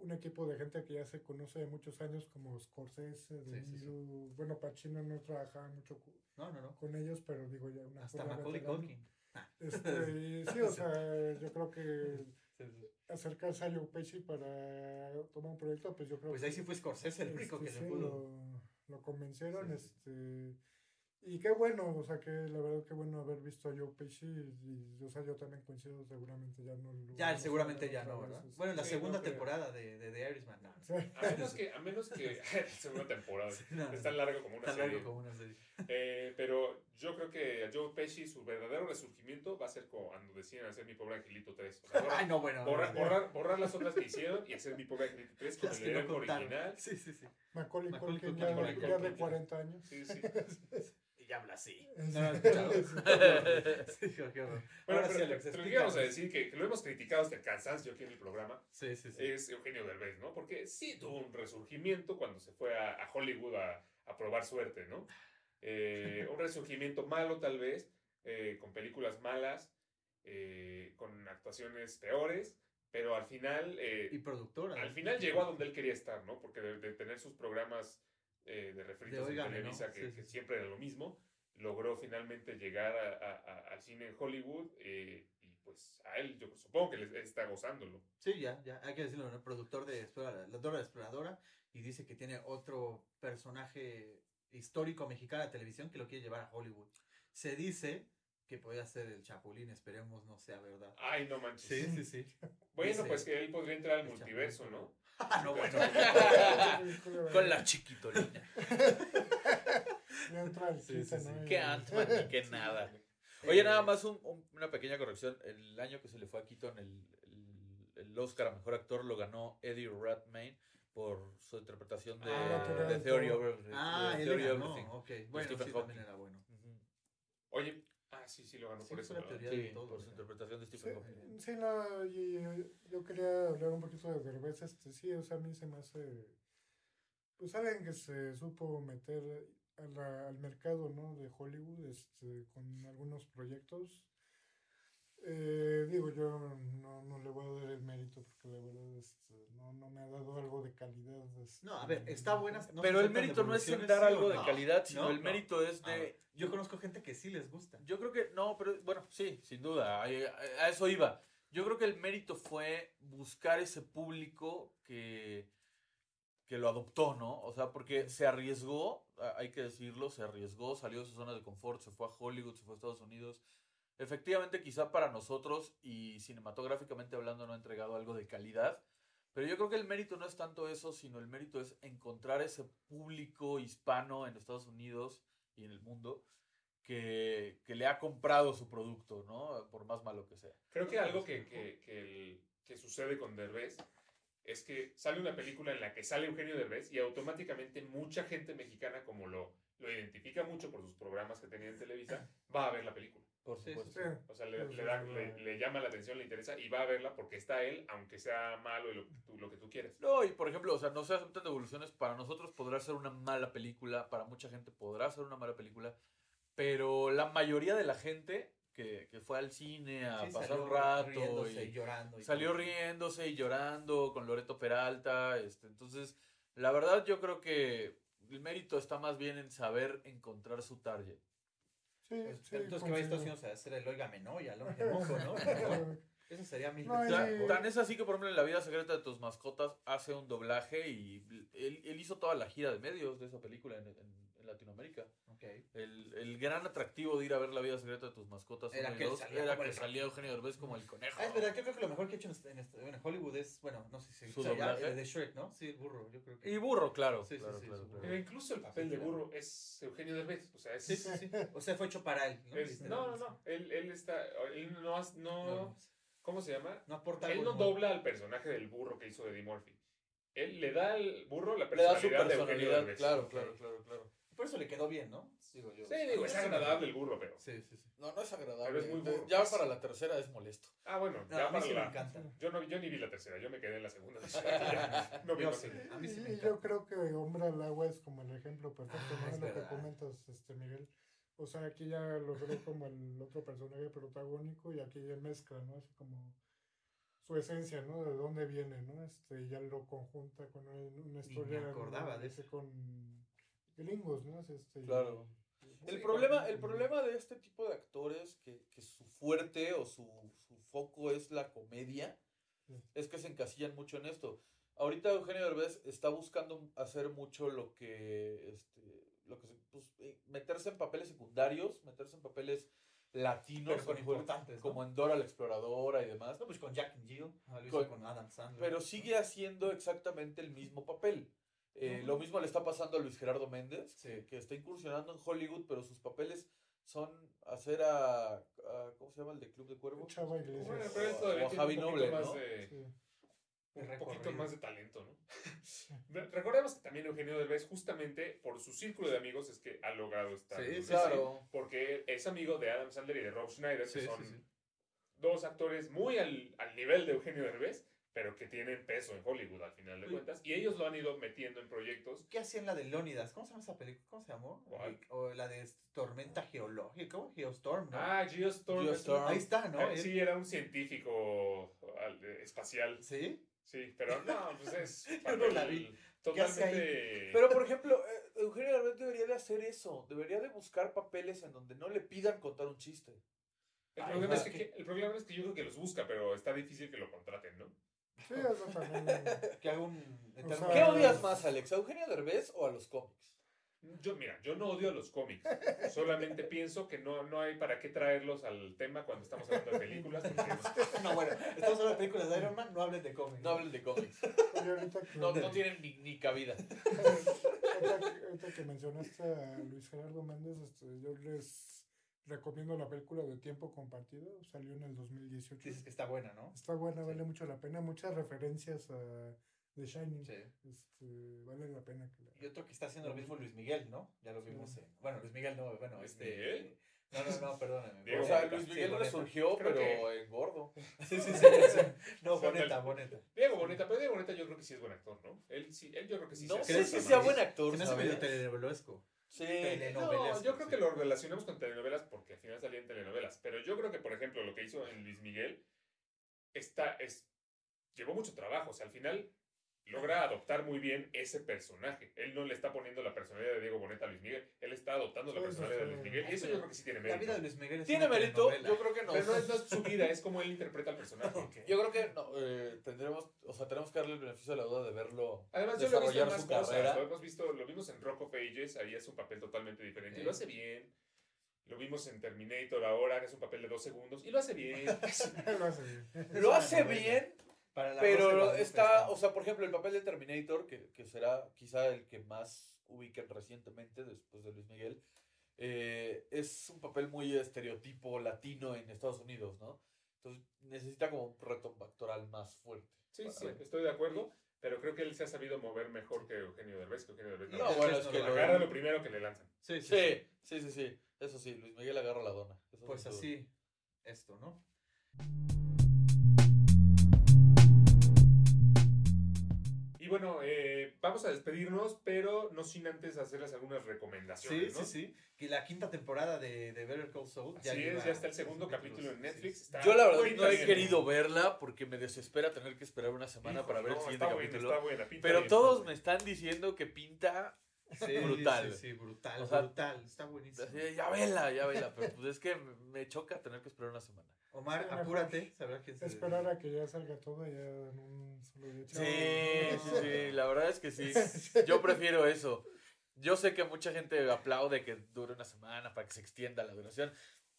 E: un equipo de gente que ya se conoce de muchos años, como Scorsese, De
A: Sí, sí, sí.
E: Niro, bueno, Pacino no trabajaba mucho
A: No, no, no.
E: con ellos, pero digo, ya una
A: Hasta Macaulay. Culkin. Ah.
E: Este, sí, o sea, yo creo que acercarse a Joe Pesci para tomar un proyecto, pues yo creo
A: Pues
E: que
A: ahí sí fue Scorsese el único
E: este,
A: que
E: sí,
A: le pudo.
E: lo, lo convencieron, este y qué bueno, o sea que la verdad qué bueno haber visto a Joe Pesci y, y, o sea yo también coincido seguramente ya no lo
A: Ya, seguramente ya no, ¿verdad?
E: este.
A: Bueno, en la
D: Sí,
A: segunda
D: no
A: temporada de, de The Irishman. No,
E: Sí.
D: A menos que, a menos que, segunda temporada,
A: Sí, no,
D: es tan largo como una
A: Tan
D: serie.
A: largo como una serie.
D: Eh, pero yo creo que a Joe Pesci su verdadero resurgimiento va a ser cuando deciden hacer Mi Pobre Angelito 3. O sea, borrar,
A: Ay, no, bueno.
D: borrar,
A: no,
D: borrar, borrar las otras que hicieron y hacer Mi Pobre Angelito 3 con
A: Las
D: el elenco original.
A: Sí, sí, sí.
E: Macaulay
A: Macaulay
E: Culkin ya, ya de
D: Culkin.
E: 40 años.
D: Sí, sí.
A: Y habla así. Escuchado. Sí, qué.
D: Bueno,
A: Ahora sí,
D: pero,
A: Alex,
D: a decir, que, que lo hemos criticado hasta el cansancio aquí en el programa,
A: Sí, sí, sí.
D: es Eugenio Derbez, ¿no? Porque sí tuvo un resurgimiento cuando se fue a, a Hollywood a, a probar suerte, ¿no? Eh, un resurgimiento malo tal vez, eh, con películas malas, eh, con actuaciones peores, pero al final, eh,
A: Y productora.
D: al final llegó a donde él quería estar, ¿no? Porque de, de tener sus programas eh, de refritos
A: De
D: en Televisa,
A: ¿no?
D: que,
A: Sí,
D: que
A: sí.
D: siempre era lo mismo, logró finalmente llegar a- a- a- al cine en Hollywood eh, y pues a él yo supongo que le está gozándolo.
A: Sí, ya, ya, hay que decirlo, ¿no? Productor de Explora- la Dora Exploradora y dice que tiene otro personaje histórico mexicano de televisión que lo quiere llevar a Hollywood. Se dice que puede ser el Chapulín, esperemos no sea verdad.
D: Ay, no manches.
A: sí, sí.
D: Bueno,
A: Dice-
D: pues que él podría entrar al multiverso,
A: Chapulín.
D: ¿no?
A: Ah, no, bueno.
F: Con la chiquitolina.
A: Sí, sí, sí.
E: ¿no?
F: Qué
E: Y-
F: Ant-Man ni qué nada. Oye, nada más un- un- una pequeña corrección. El año que se le fue a Keaton el, el, el Oscar a Mejor Actor lo ganó Eddie Redmayne por su interpretación de,
D: Ah,
F: de Theory Over
A: Ah,
F: de
A: él
F: Theory. Everything.
A: Ok, bueno,
F: Stephen
A: sí,
F: Hawking.
A: también era bueno.
D: Oye, ah, sí, sí, lo ganó
A: Sí,
D: por eso.
A: teoría de
F: Sí,
A: todo.
F: por su interpretación de
E: Sí,
F: Stephen Hawking.
E: sí, no, y, eh, yo quería hablar un poquito de Derbez, este, sí, o sea, a mí se me hace, pues alguien que se supo meter a la- al mercado, ¿no? De Hollywood, este, con algunos proyectos. Eh, digo, yo no, no le voy a dar el mérito porque la verdad este, no, no me ha dado algo de calidad. este,
A: No, a ver, está buena. no
F: Pero el mérito no es en dar
A: ¿sí o
F: algo de calidad, sino
A: No,
F: el
A: no.
F: mérito es de...
A: Yo conozco gente que sí les gusta.
F: Yo creo que, no, pero bueno, sí, sin duda, a, a eso iba. Yo creo que el mérito fue buscar ese público que, que lo adoptó, ¿no? O sea, porque se arriesgó, hay que decirlo, se arriesgó, salió de su zona de confort, se fue a Hollywood, se fue a Estados Unidos. Efectivamente, quizá para nosotros y cinematográficamente hablando no ha entregado algo de calidad, pero yo creo que el mérito no es tanto eso, sino el mérito es encontrar ese público hispano en Estados Unidos y en el mundo que, que le ha comprado su producto, ¿no? Por más malo que sea.
D: Creo que algo que, que, que, el- que sucede con Derbez es que sale una película en la que sale Eugenio Derbez y automáticamente mucha gente mexicana, como lo, lo identifica mucho por sus programas que tenía en Televisa, va a ver la película.
F: Por
A: Sí,
F: supuesto.
E: Sí,
D: O sea, le, le da-
E: sí,
D: le-
E: sí.
D: le llama la atención, le interesa y va a verla porque está él, aunque sea malo y lo, que tú- lo que tú quieras.
F: No, y por ejemplo, o sea, no se aceptan devoluciones. Para nosotros podrá ser una mala película, para mucha gente podrá ser una mala película, pero la mayoría de la gente que, que fue al cine a
A: Sí,
F: pasar un rato
A: riéndose
F: y
A: llorando. y
F: salió
A: todo.
F: riéndose y llorando con Loreto Peralta. Este, entonces, la verdad yo creo que el mérito está más bien en saber encontrar su target.
E: Sí,
A: Pues,
E: sí,
A: pero entonces, ¿qué va a Estados
E: coincido.
A: Unidos a hacer el Óigame, no? Y al Mojo, ¿no? Eso sería mil
E: No,
F: tan es así que, por ejemplo, en La vida secreta de tus mascotas hace un doblaje y él, él hizo toda la gira de medios de esa película en, en- en Latinoamérica. El, el gran atractivo de ir a ver La vida secreta de tus mascotas
A: Era que
F: dos
A: salía
F: era que salía Eugenio Derbez como el conejo.
A: Ah, es verdad, yo creo que lo mejor que he hecho en, este- en, este- Hollywood es, bueno, no sé si
F: ¿Su
A: o sea, ya,
F: doblaje?
A: el de Shrek, ¿no? Sí, burro, yo creo que.
F: Y burro, claro.
A: Sí, sí,
F: claro,
A: sí,
F: claro,
A: su
F: claro.
D: Pero incluso el papel de burro es Eugenio Derbez. O sea, es.
A: Sí, sí, sí. O sea, fue hecho para él, ¿no?
D: es- no, no, no. Él, él está. Él no, has- no,
A: No,
D: ¿Cómo se llama?
A: no aporta
D: Él no dobla al personaje del burro que hizo Eddie Murphy. Él le da al burro la
F: Le da su
D: personalidad, de Eugenio Derbez.
F: claro, claro, claro, claro.
A: Por eso le quedó bien, ¿no? Digo yo.
D: Sí, digo, es agradable el burro, pero.
A: Sí, sí, sí.
F: No, no es agradable.
D: Pero es muy burro.
F: Ya para la tercera es molesto.
D: Ah, bueno,
A: No,
D: ya
A: a mí
D: para
A: sí me
D: la.
A: encanta.
D: Yo, no, yo ni vi la tercera, yo me quedé en la segunda. No vi
A: Yo
D: más.
A: sí, a mí sí me
E: Y
A: encanta.
E: yo creo que Hombre al Agua es como el ejemplo perfecto,
A: Ah,
E: ¿no?
A: es
E: Lo que comentas, este Miguel. O sea, aquí ya logró como el otro personaje protagónico y aquí ya mezcla, ¿no? Así como su esencia, ¿no? De dónde viene, ¿no? Este, y ya lo conjunta con un- una historia.
A: me acordaba
E: ¿no?
A: de eso.
E: Con gringos, ¿no? Es Este,
F: Claro. El
D: Sí,
F: problema, el problema de este tipo de actores que, que su fuerte o su, su foco es la comedia
E: Sí.
F: es que se encasillan mucho en esto. Ahorita Eugenio Derbez está buscando hacer mucho lo que este lo que se- pues, eh, meterse en papeles secundarios, meterse en papeles latinos
A: con
F: como-
A: importantes, ¿no?
F: como en Dora la exploradora y demás,
A: No, pues con Jack and Jill,
F: con,
A: Adam Sandler.
F: pero sigue haciendo exactamente el mismo papel. Eh. Lo mismo le está pasando a Luis Gerardo Méndez,
A: Sí.
F: que, que está incursionando en Hollywood, pero sus papeles son hacer a, a- ¿cómo se llama el de Club de Cuervos?
E: Chava Iglesias.
D: Bueno, pero
F: O a Javi
D: un poquito
F: Noble,
D: de.
E: Sí.
D: un poquito más de talento, ¿no? Re- Recordemos que también Eugenio Derbez, justamente por su círculo de amigos, es que ha logrado estar.
A: Sí,
F: Claro.
D: Porque es amigo de Adam Sandler y de Rob Schneider,
A: Sí,
D: que
A: sí,
D: son
A: sí.
D: dos actores muy al, al nivel de Eugenio Derbez, pero que tienen peso en Hollywood al final de cuentas. Y ellos lo han ido metiendo en proyectos.
A: ¿Qué hacían la de Leónidas? ¿Cómo se llama esa película? ¿Cómo se llamó?
D: ¿Cuál?
A: O la de Tormenta Geológica, ¿cómo? Geostorm, ¿no?
D: Ah, Geostorm.
F: Geostorm.
A: Ahí está, ¿no?
D: Ah,
A: Él-
D: sí, era un científico eh, espacial.
A: ¿Sí?
D: Sí, pero no, pues es
A: Yo no la vi.
D: Totalmente.
F: Pero, por ejemplo, eh, Eugenio Derbez debería de hacer eso. Debería de buscar papeles en donde no le pidan contar un chiste.
D: El
A: Ay,
D: problema, es que, el problema es que yo creo que los busca, pero está difícil que lo contraten, ¿no?
E: Sí, eso también.
A: Que haga un... eterno-
E: sea,
F: ¿Qué odias más, Alex? ¿A Eugenio Derbez o a los cómics?
D: Yo, mira, yo no odio a los cómics. Solamente pienso que no, no hay para qué traerlos al tema cuando estamos hablando de películas. Porque
A: No, bueno, estamos hablando de películas de Iron Man, no hablen de cómics.
F: No hablen de cómics.
E: Oye, ahorita que,
F: No, no tienen ni, ni cabida.
E: ahorita, que- ahorita que mencionaste a Luis Gerardo Méndez, este, yo les recomiendo la película de Tiempo Compartido. Salió en el 2018.
A: Dices que está buena, ¿no?
E: Está buena,
A: Sí.
E: vale mucho la pena. Muchas referencias a The Shining.
A: Sí.
E: Este, vale la pena que la
A: Y otro que está haciendo lo mismo Luis Miguel, ¿no? Ya lo vimos. en- bueno, Luis Miguel no, bueno,
D: ¿Luis
A: este.
D: Miguel?
A: No, no, no, perdóname.
F: O sea. Luis
A: Sí,
F: Miguel resurgió, pero en gordo.
A: Sí, sí, sí. sí. No,
D: O sea,
A: boneta,
D: del-
A: boneta.
D: Diego Boneta, pero Diego Boneta yo creo que sí es buen actor, ¿no? Él sí, él yo creo que sí
F: No sé
A: ¿Crees
F: si
A: que
F: sea
A: sí?
F: buen actor,
A: Se me hace medio
F: ¿sabes?
A: telenovelesco.
F: Sí.
A: Telenovelesco,
D: No, yo creo
A: sí.
D: que lo relacionamos con telenovelas porque al final salían telenovelas. Pero yo creo que, por ejemplo, lo que hizo en Luis Miguel está, es, llevó mucho trabajo. O sea, al final logra adoptar muy bien ese personaje. Él no le está poniendo la personalidad de Diego Boneta a Luis Miguel. Él está adoptando la
E: Sí,
D: personalidad de Luis. Miguel. Y eso yo creo que sí tiene
A: La
D: mérito.
A: vida de Luis Miguel es
F: ¿Tiene
A: una
F: mérito? Yo creo que no.
D: Pero no es, no es su vida, es como él interpreta al personaje.
A: Ok.
F: Yo creo que no, eh, tendremos, o sea, tenemos que darle el beneficio de la duda de verlo.
D: Además, yo lo he visto en más cosas. Lo hemos visto, lo vimos en Rock of Ages, ahí es un papel totalmente diferente. Y lo hace bien. Lo vimos en Terminator ahora, que es un papel de dos segundos. Y lo hace bien.
E: Lo hace bien.
F: Lo hace bien,
A: Para la
F: pero está, o sea, por ejemplo, el papel de Terminator, que, que será quizá el que más ubiquen recientemente después de Luis Miguel, eh, es un papel muy estereotipo latino en Estados Unidos, ¿no? Entonces necesita como un reto actoral más fuerte.
D: Sí, sí,
F: ver.
D: estoy de acuerdo. Pero creo que él se ha sabido mover mejor que Eugenio Derbez. Que Eugenio Derbez
F: No, bueno, es que lo-
D: agarra lo primero que le lanzan.
A: Sí, sí, sí.
F: Sí, sí, sí, sí. Eso sí, Luis Miguel agarra la dona. Eso
A: Pues así, esto, ¿no?
D: Bueno, eh, vamos a despedirnos, pero no sin antes hacerles algunas
A: Sí,
D: recomendaciones.
A: sí,
D: ¿no?
A: sí. Que la quinta temporada de, de Better Call Saul
D: Así
A: lleva
D: es, ya está el segundo capítulo en Netflix.
A: sí.
D: está
F: Yo la verdad no he
D: bien.
F: querido verla porque me desespera tener que esperar una semana
D: Híjole,
F: para ver
D: no,
F: el siguiente
D: está buena,
F: capítulo.
D: está buena, pinta
F: Pero
D: bien.
F: todos me están diciendo que pinta
A: Sí,
F: Brutal.
A: Sí, sí, brutal,
F: O sea,
A: brutal. Está buenísimo.
F: ya vela, ya vela, pero pues es que me choca tener que esperar una semana.
A: Omar,
E: Sí,
A: apúrate, sabrá quién se
E: Esperar a que ya salga todo ya en un solo día.
F: Sí, sí, sí, la verdad es que sí. Yo prefiero eso. Yo sé que mucha gente aplaude que dure una semana para que se extienda la duración.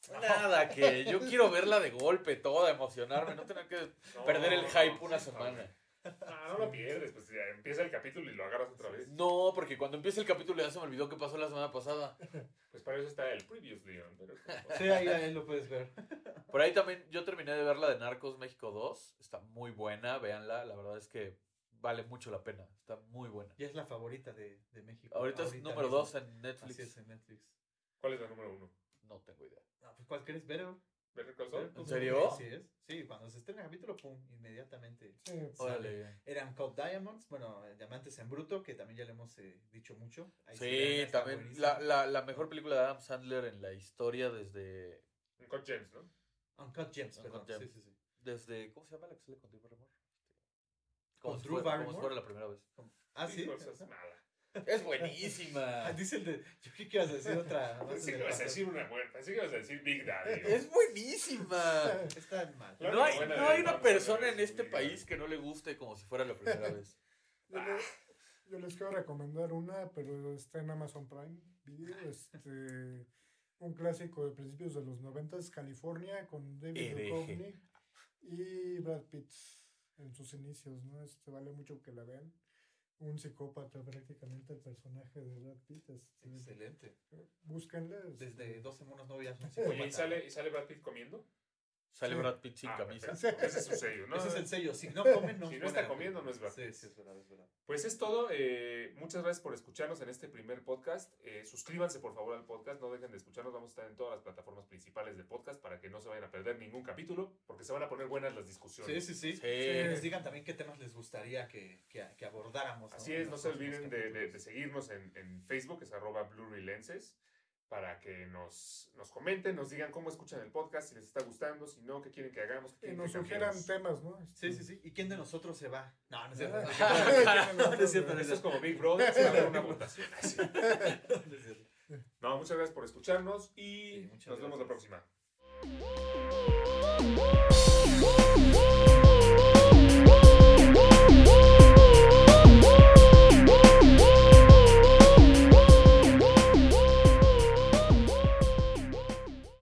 F: Nada, que yo quiero verla de golpe, toda, emocionarme, no tener que
D: No,
F: perder el hype una semana.
D: Ah, no lo pierdes, pues ya empieza el capítulo y lo agarras otra vez.
F: No, porque cuando empieza el capítulo ya se me olvidó qué pasó la semana pasada.
D: Pues para eso está el Previously on. Pero,
A: Sí, ahí, ahí lo puedes ver.
F: Por ahí también yo terminé de ver la de Narcos México 2. Está muy buena, véanla. La verdad es que vale mucho la pena. Está muy buena.
A: Y es la favorita de, de México.
F: Ahorita es número
A: mismo.
F: 2 en Netflix.
A: Así es, en Netflix.
D: ¿Cuál es la número uno?
F: No tengo idea.
A: No, pues, ¿Cuál crees? ¿Better?
D: ¿Better Call
A: Better
D: Saul?
A: Call
F: ¿En serio?
A: Sí, es. Sí, cuando se estrena el capítulo, pum, inmediatamente.
E: Sí, pues,
F: Órale.
A: Eran Code Diamonds, bueno, Diamantes en Bruto, que también ya le hemos eh, dicho mucho. Ahí
F: Sí,
A: está
F: también la, la, la mejor película de Adam Sandler en la historia desde...
D: Un Cut James, ¿no?
A: Uncut Gems,
F: Uncut
A: perdón.
F: Gems.
A: Sí, sí, sí.
F: desde ¿Cómo se llama la que sale con Drew Barrymore?
A: ¿Con
F: Como si
A: Drew
F: fuera- como
A: Barrymore?
F: si fuera la primera vez.
A: Ah, sí.
D: Hijos, es mala.
F: Es buenísima.
A: Ah, dice el de. Yo que ibas a decir otra.
D: Pensé
A: en
D: que ibas a decir una buena. Pensé que ibas a decir Big Daddy.
F: Es buenísima.
A: Está mal.
F: No hay, no hay una persona en
D: es
F: este
D: Big
F: país
D: Daddy.
F: que no le guste como si fuera la primera vez.
E: Yo, les, yo les quiero recomendar una, pero está en Amazon Prime Video. Este, un clásico de principios de los 90, California, con David. Duchovny y Brad Pitt en sus inicios. ¿no? Este, vale mucho que la vean. Un psicópata, prácticamente el personaje de Brad Pitt. Este,
A: Excelente.
E: búsquenla. este,
A: Desde 12 monos novias. Un
D: Oye, ¿y
A: psicópata.
D: sale, ¿y sale Brad Pitt comiendo?
F: Sale
E: Sí.
F: Brad Pitt sin
D: Ah,
F: camisa.
D: perfecto. Ese es su sello, ¿no?
A: Ese es el sello. Si no comen, no.
D: Si no está comiendo, no es Brad
A: Sí, sí, es verdad, es verdad.
D: Pues es todo. eh, muchas gracias por escucharnos en este primer podcast. Eh, suscríbanse por favor al podcast. No dejen de escucharnos. Vamos a estar en todas las plataformas principales de podcast para que no se vayan a perder ningún capítulo, porque se van a poner buenas las
A: Sí,
D: discusiones.
A: sí, sí.
F: Sí.
A: Que nos digan también qué temas les gustaría que, que, que abordáramos.
D: Así es, no se olviden de, de- de seguirnos en, en Facebook, es arroba Blu-ray Lenses, para que nos, nos comenten, nos digan cómo escuchan el podcast, si les está gustando, si no, qué quieren que hagamos, qué quieren
E: nos
D: que
E: sugieran temas, ¿no?
A: Sí, sí, sí. ¿Y quién de nosotros se va? No, no es cierto. No, es cierto. No es
D: Esto es
A: cierto.
D: como Big Brother, se va a dar una votación. Así.
A: No
D: muchas gracias por escucharnos y
A: Sí,
D: nos vemos la próxima.